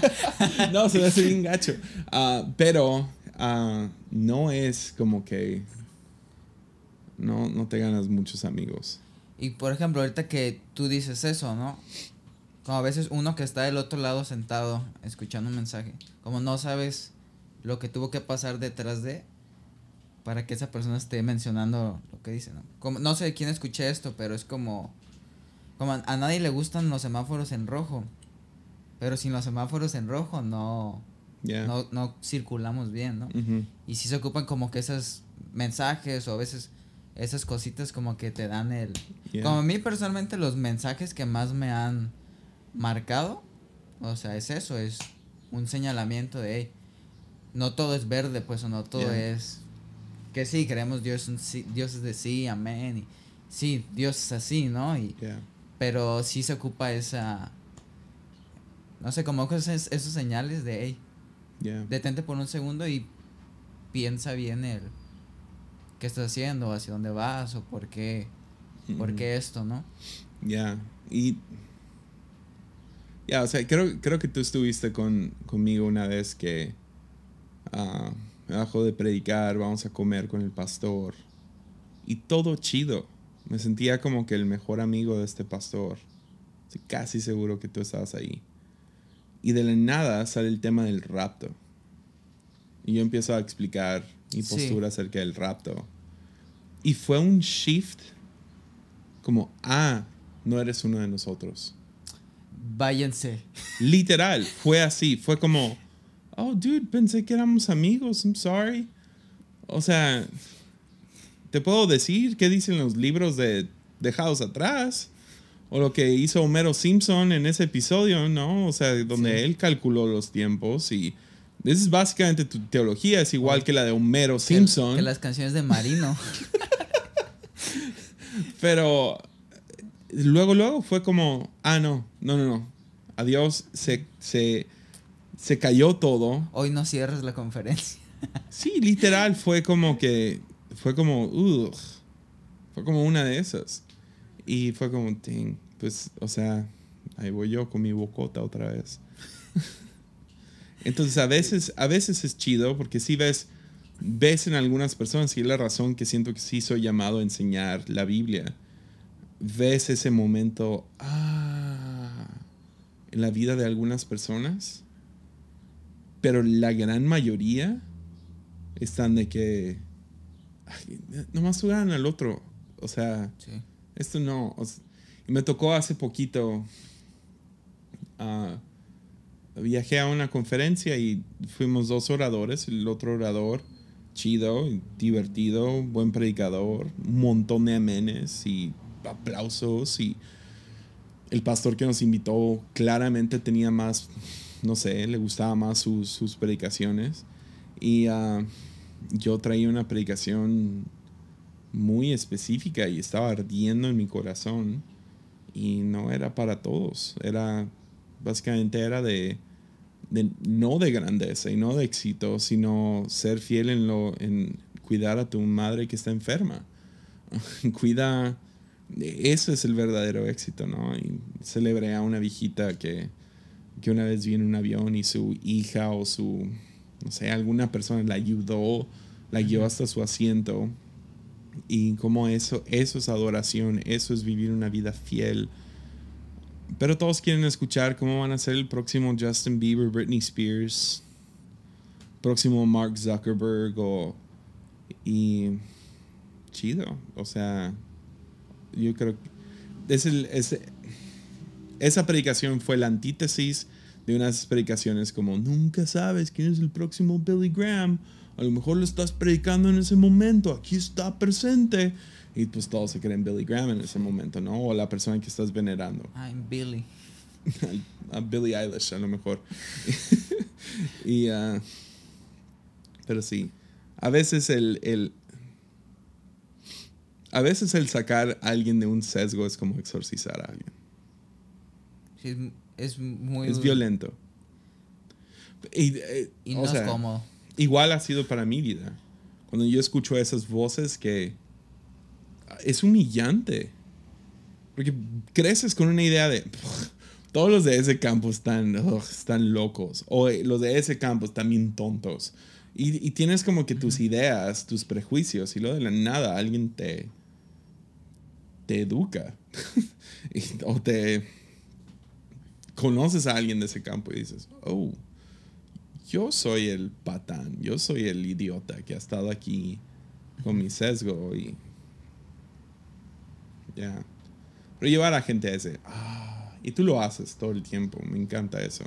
no, se me hace bien gacho. Ah, pero ah, no es como que no, no te ganas muchos amigos. Y por ejemplo, ahorita que tú dices eso, ¿no? Como a veces uno que está del otro lado sentado escuchando un mensaje, como no sabes lo que tuvo que pasar detrás de, para que esa persona esté mencionando lo que dice, ¿no? Como, no sé quién escuché esto, pero es como, como a, nadie le gustan los semáforos en rojo, pero sin los semáforos en rojo no, no, no, circulamos bien, ¿no? Y si se ocupan como que esos mensajes o a veces esas cositas como que te dan el... Como a mí personalmente los mensajes que más me han marcado, o sea, es eso, es un señalamiento de, hey, no todo es verde, pues, o no todo es que sí, creemos Dios, Dios es de sí, amén. Y sí, Dios es así, ¿no? Y, Pero sí se ocupa esa, no sé, como esos, esos señales de, hey, detente por un segundo y piensa bien el qué estás haciendo, hacia dónde vas o por qué, por qué esto, ¿no? Ya, y... Ya, o sea, creo, creo que tú estuviste con, conmigo una vez que... Uh, me bajo de predicar, vamos a comer con el pastor. Y todo chido. Me sentía como que el mejor amigo de este pastor. Estoy casi seguro que tú estabas ahí. Y de la nada sale el tema del rapto. Y yo empiezo a explicar mi postura acerca del rapto. Y fue un shift como, ah, no eres uno de nosotros. Váyanse. Literal, fue así. Fue como, oh, dude, pensé que éramos amigos, I'm sorry. O sea, te puedo decir qué dicen los libros de Dejados atrás. O lo que hizo Homero Simpson en ese episodio, ¿no? O sea, donde él calculó los tiempos y... Esa es básicamente tu teología, es igual que la de Homero Simpson. Que, las canciones de Marino. Pero luego, luego fue como, ah, no, no, no, no. Adiós, se, se, se cayó todo. Hoy no cierres la conferencia. sí, literal, fue como que, fue como, fue como una de esas. Y fue como, pues, o sea, ahí voy yo con mi bocota otra vez. Entonces, a veces, a veces es chido porque si ves, ves en algunas personas, y es la razón que siento que sí soy llamado a enseñar la Biblia, ves ese momento, ah, en la vida de algunas personas pero la gran mayoría están de que nomás juegan al otro. O sea, esto no. y me tocó hace poquito. Uh, viajé a una conferencia y fuimos dos oradores. El otro orador, chido, divertido, buen predicador, un montón de amenes y aplausos. Y el pastor que nos invitó claramente tenía más no sé, le gustaba más sus, sus predicaciones. Y ah, yo traía una predicación muy específica y estaba ardiendo en mi corazón y no era para todos, era básicamente era de, no de grandeza y no de éxito, sino ser fiel en lo en cuidar a tu madre que está enferma. Cuida eso es el verdadero éxito, ¿no? Y celebré a una viejita que, que una vez vi en un avión y su hija o su, no sé, alguna persona la ayudó, la guió hasta su asiento. Y como eso, eso es adoración, eso es vivir una vida fiel. Pero todos quieren escuchar cómo van a ser el próximo Justin Bieber, Britney Spears, próximo Mark Zuckerberg o... Y... Chido, o sea, yo creo que es el, esa predicación fue la antítesis de unas predicaciones como nunca sabes quién es el próximo Billy Graham. A lo mejor lo estás predicando en ese momento, aquí está presente. Y pues todos se creen Billy Graham en ese momento, ¿no? O la persona que estás venerando. I'm Billy. a Billy Eilish, a lo mejor. y, uh, pero sí, a veces el, el, a veces el sacar a alguien de un sesgo es como exorcizar a alguien. Es, muy... Es violento. Y, eh, no es cómodo. Igual ha sido para mi vida. Cuando yo escucho esas voces que es humillante. Porque creces con una idea de todos los de ese campo están, están locos. O eh, los de ese campo están bien tontos. Y, y, tienes como que tus ideas, tus prejuicios, y luego de la nada alguien te, te educa o te conoces a alguien de ese campo y dices, oh, yo soy el patán, yo soy el idiota que ha estado aquí con mi sesgo y ya. Pero llevar a gente a ese, ah, y tú lo haces todo el tiempo, me encanta eso,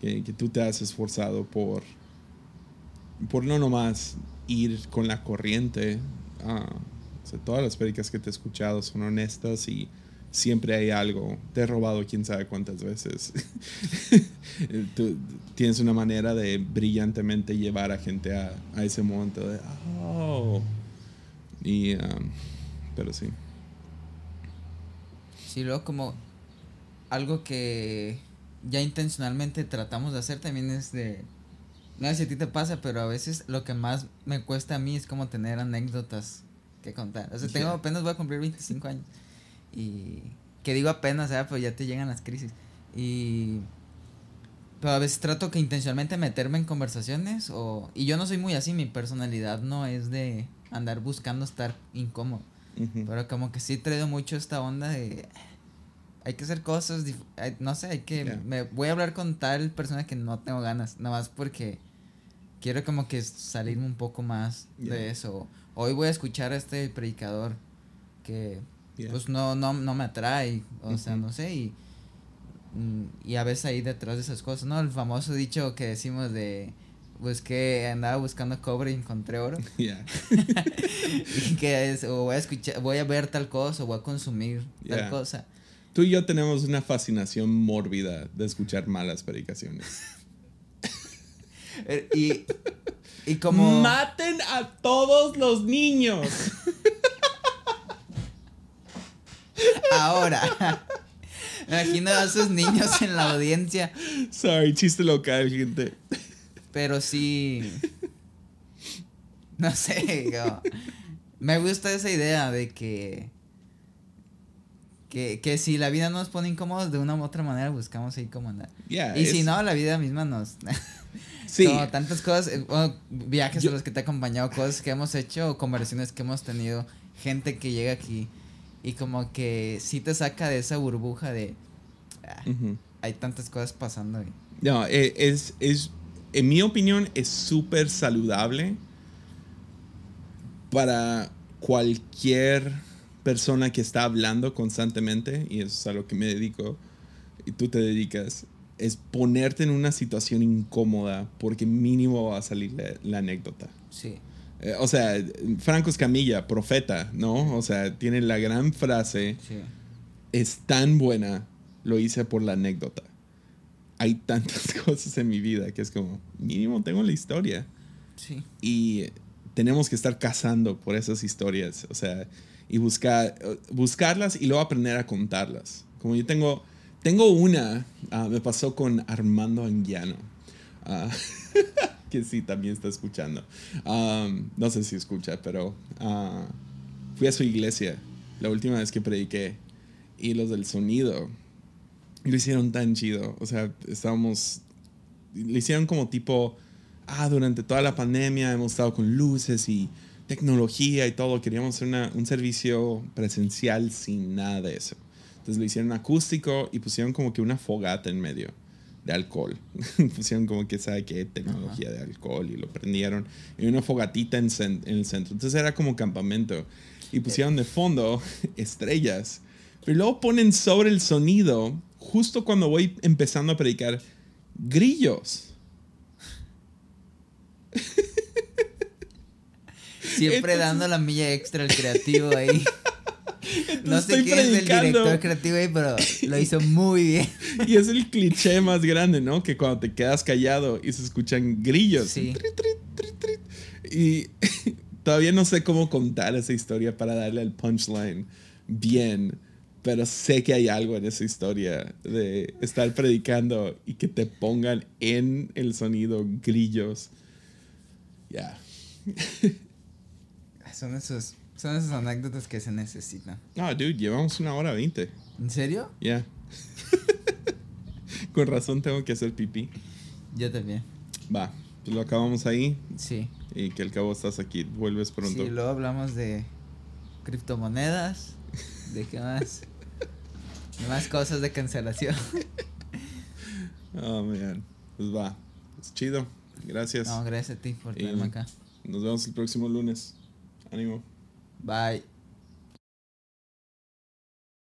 que, que tú te has esforzado por, por no nomás ir con la corriente, ah, todas las predicas que te he escuchado son honestas y siempre hay algo. Te he robado quién sabe cuántas veces. Tú tienes una manera de brillantemente llevar a gente a, ese momento de, oh. Y, um, pero sí. Sí, luego como algo que ya intencionalmente tratamos de hacer también es de, no sé si a ti te pasa, pero a veces lo que más me cuesta a mí es como tener anécdotas que contar. O sea, tengo apenas voy a cumplir 25 años. Y que digo apenas, ¿sabes? Pues ya te llegan las crisis. Y pero a veces trato que intencionalmente meterme en conversaciones o y yo no soy muy así, mi personalidad no es de andar buscando estar incómodo. Pero como que sí he traído mucho esta onda de hay que hacer cosas, no sé, hay que me voy a hablar con tal persona que no tengo ganas, nada más porque quiero como que salirme un poco más de eso hoy voy a escuchar a este predicador que pues no, no, no me atrae, o sea, no sé, y, mm, y a veces ahí detrás de esas cosas, ¿no? El famoso dicho que decimos de, pues que andaba buscando cobre y encontré oro. y que es, o voy a escuchar, voy a ver tal cosa, o voy a consumir tal cosa. Tú y yo tenemos una fascinación mórbida de escuchar malas predicaciones. Eh, y y como. ¡Maten a todos los niños! Ahora. Imagino a esos niños en la audiencia. Sorry, chiste local, gente. Pero sí. No sé, me gusta esa idea de que, que. Que si la vida nos pone incómodos, de una u otra manera buscamos ahí cómo andar. y si no, la vida misma nos. Sí. tantas cosas, eh, viajes a los que te he acompañado, cosas que hemos hecho, conversaciones que hemos tenido, gente que llega aquí y como que sí te saca de esa burbuja de ah, hay tantas cosas pasando. Ahí. No, eh, es, es, en mi opinión, es súper saludable para cualquier persona que está hablando constantemente, y eso es a lo que me dedico, y tú te dedicas, es ponerte en una situación incómoda porque mínimo va a salir la, anécdota. Sí. Eh, o sea, Franco Escamilla, profeta, ¿no? O sea, tiene la gran frase. Sí. Es tan buena, lo hice por la anécdota. Hay tantas cosas en mi vida que es como, mínimo tengo la historia. Sí. Y tenemos que estar cazando por esas historias, o sea, y buscar, buscarlas y luego aprender a contarlas. Como yo tengo, tengo una, ah, me pasó con Armando Anguiano, ah, que sí, también está escuchando. No sé si escucha, pero ah, fui a su iglesia la última vez que prediqué y los del sonido lo hicieron tan chido. O sea, estábamos, lo hicieron como tipo, ah, durante toda la pandemia hemos estado con luces y tecnología y todo. Queríamos hacer una, un servicio presencial sin nada de eso. Entonces lo hicieron acústico y pusieron como que una fogata en medio de alcohol. pusieron como que, ¿sabe qué? Tecnología de alcohol y lo prendieron. Y una fogatita en, en, el centro. Entonces era como campamento. Y pusieron de fondo estrellas. Pero luego ponen sobre el sonido, justo cuando voy empezando a predicar, grillos. Siempre dando la milla extra al creativo ahí. no sé quién es el director creativo ahí, pero lo hizo muy bien. Y es el cliché más grande, ¿no? Que cuando te quedas callado y se escuchan grillos. Sí. Y todavía no sé cómo contar esa historia para darle el punchline bien. Pero sé que hay algo en esa historia de estar predicando y que te pongan en el sonido grillos. Ya. Son esos, son esas anécdotas que se necesitan. No, dude, llevamos una hora veinte. ¿En serio? Ya. Con razón tengo que hacer pipí. Yo también. Va, pues lo acabamos ahí. Sí. Y que al cabo estás aquí, vuelves pronto. Sí, luego hablamos de criptomonedas. ¿De qué más? de más cosas de cancelación. oh, man. Pues va. Es chido. Gracias. No, gracias a ti por tenerme acá. Nos vemos el próximo lunes. Ánimo. Bye.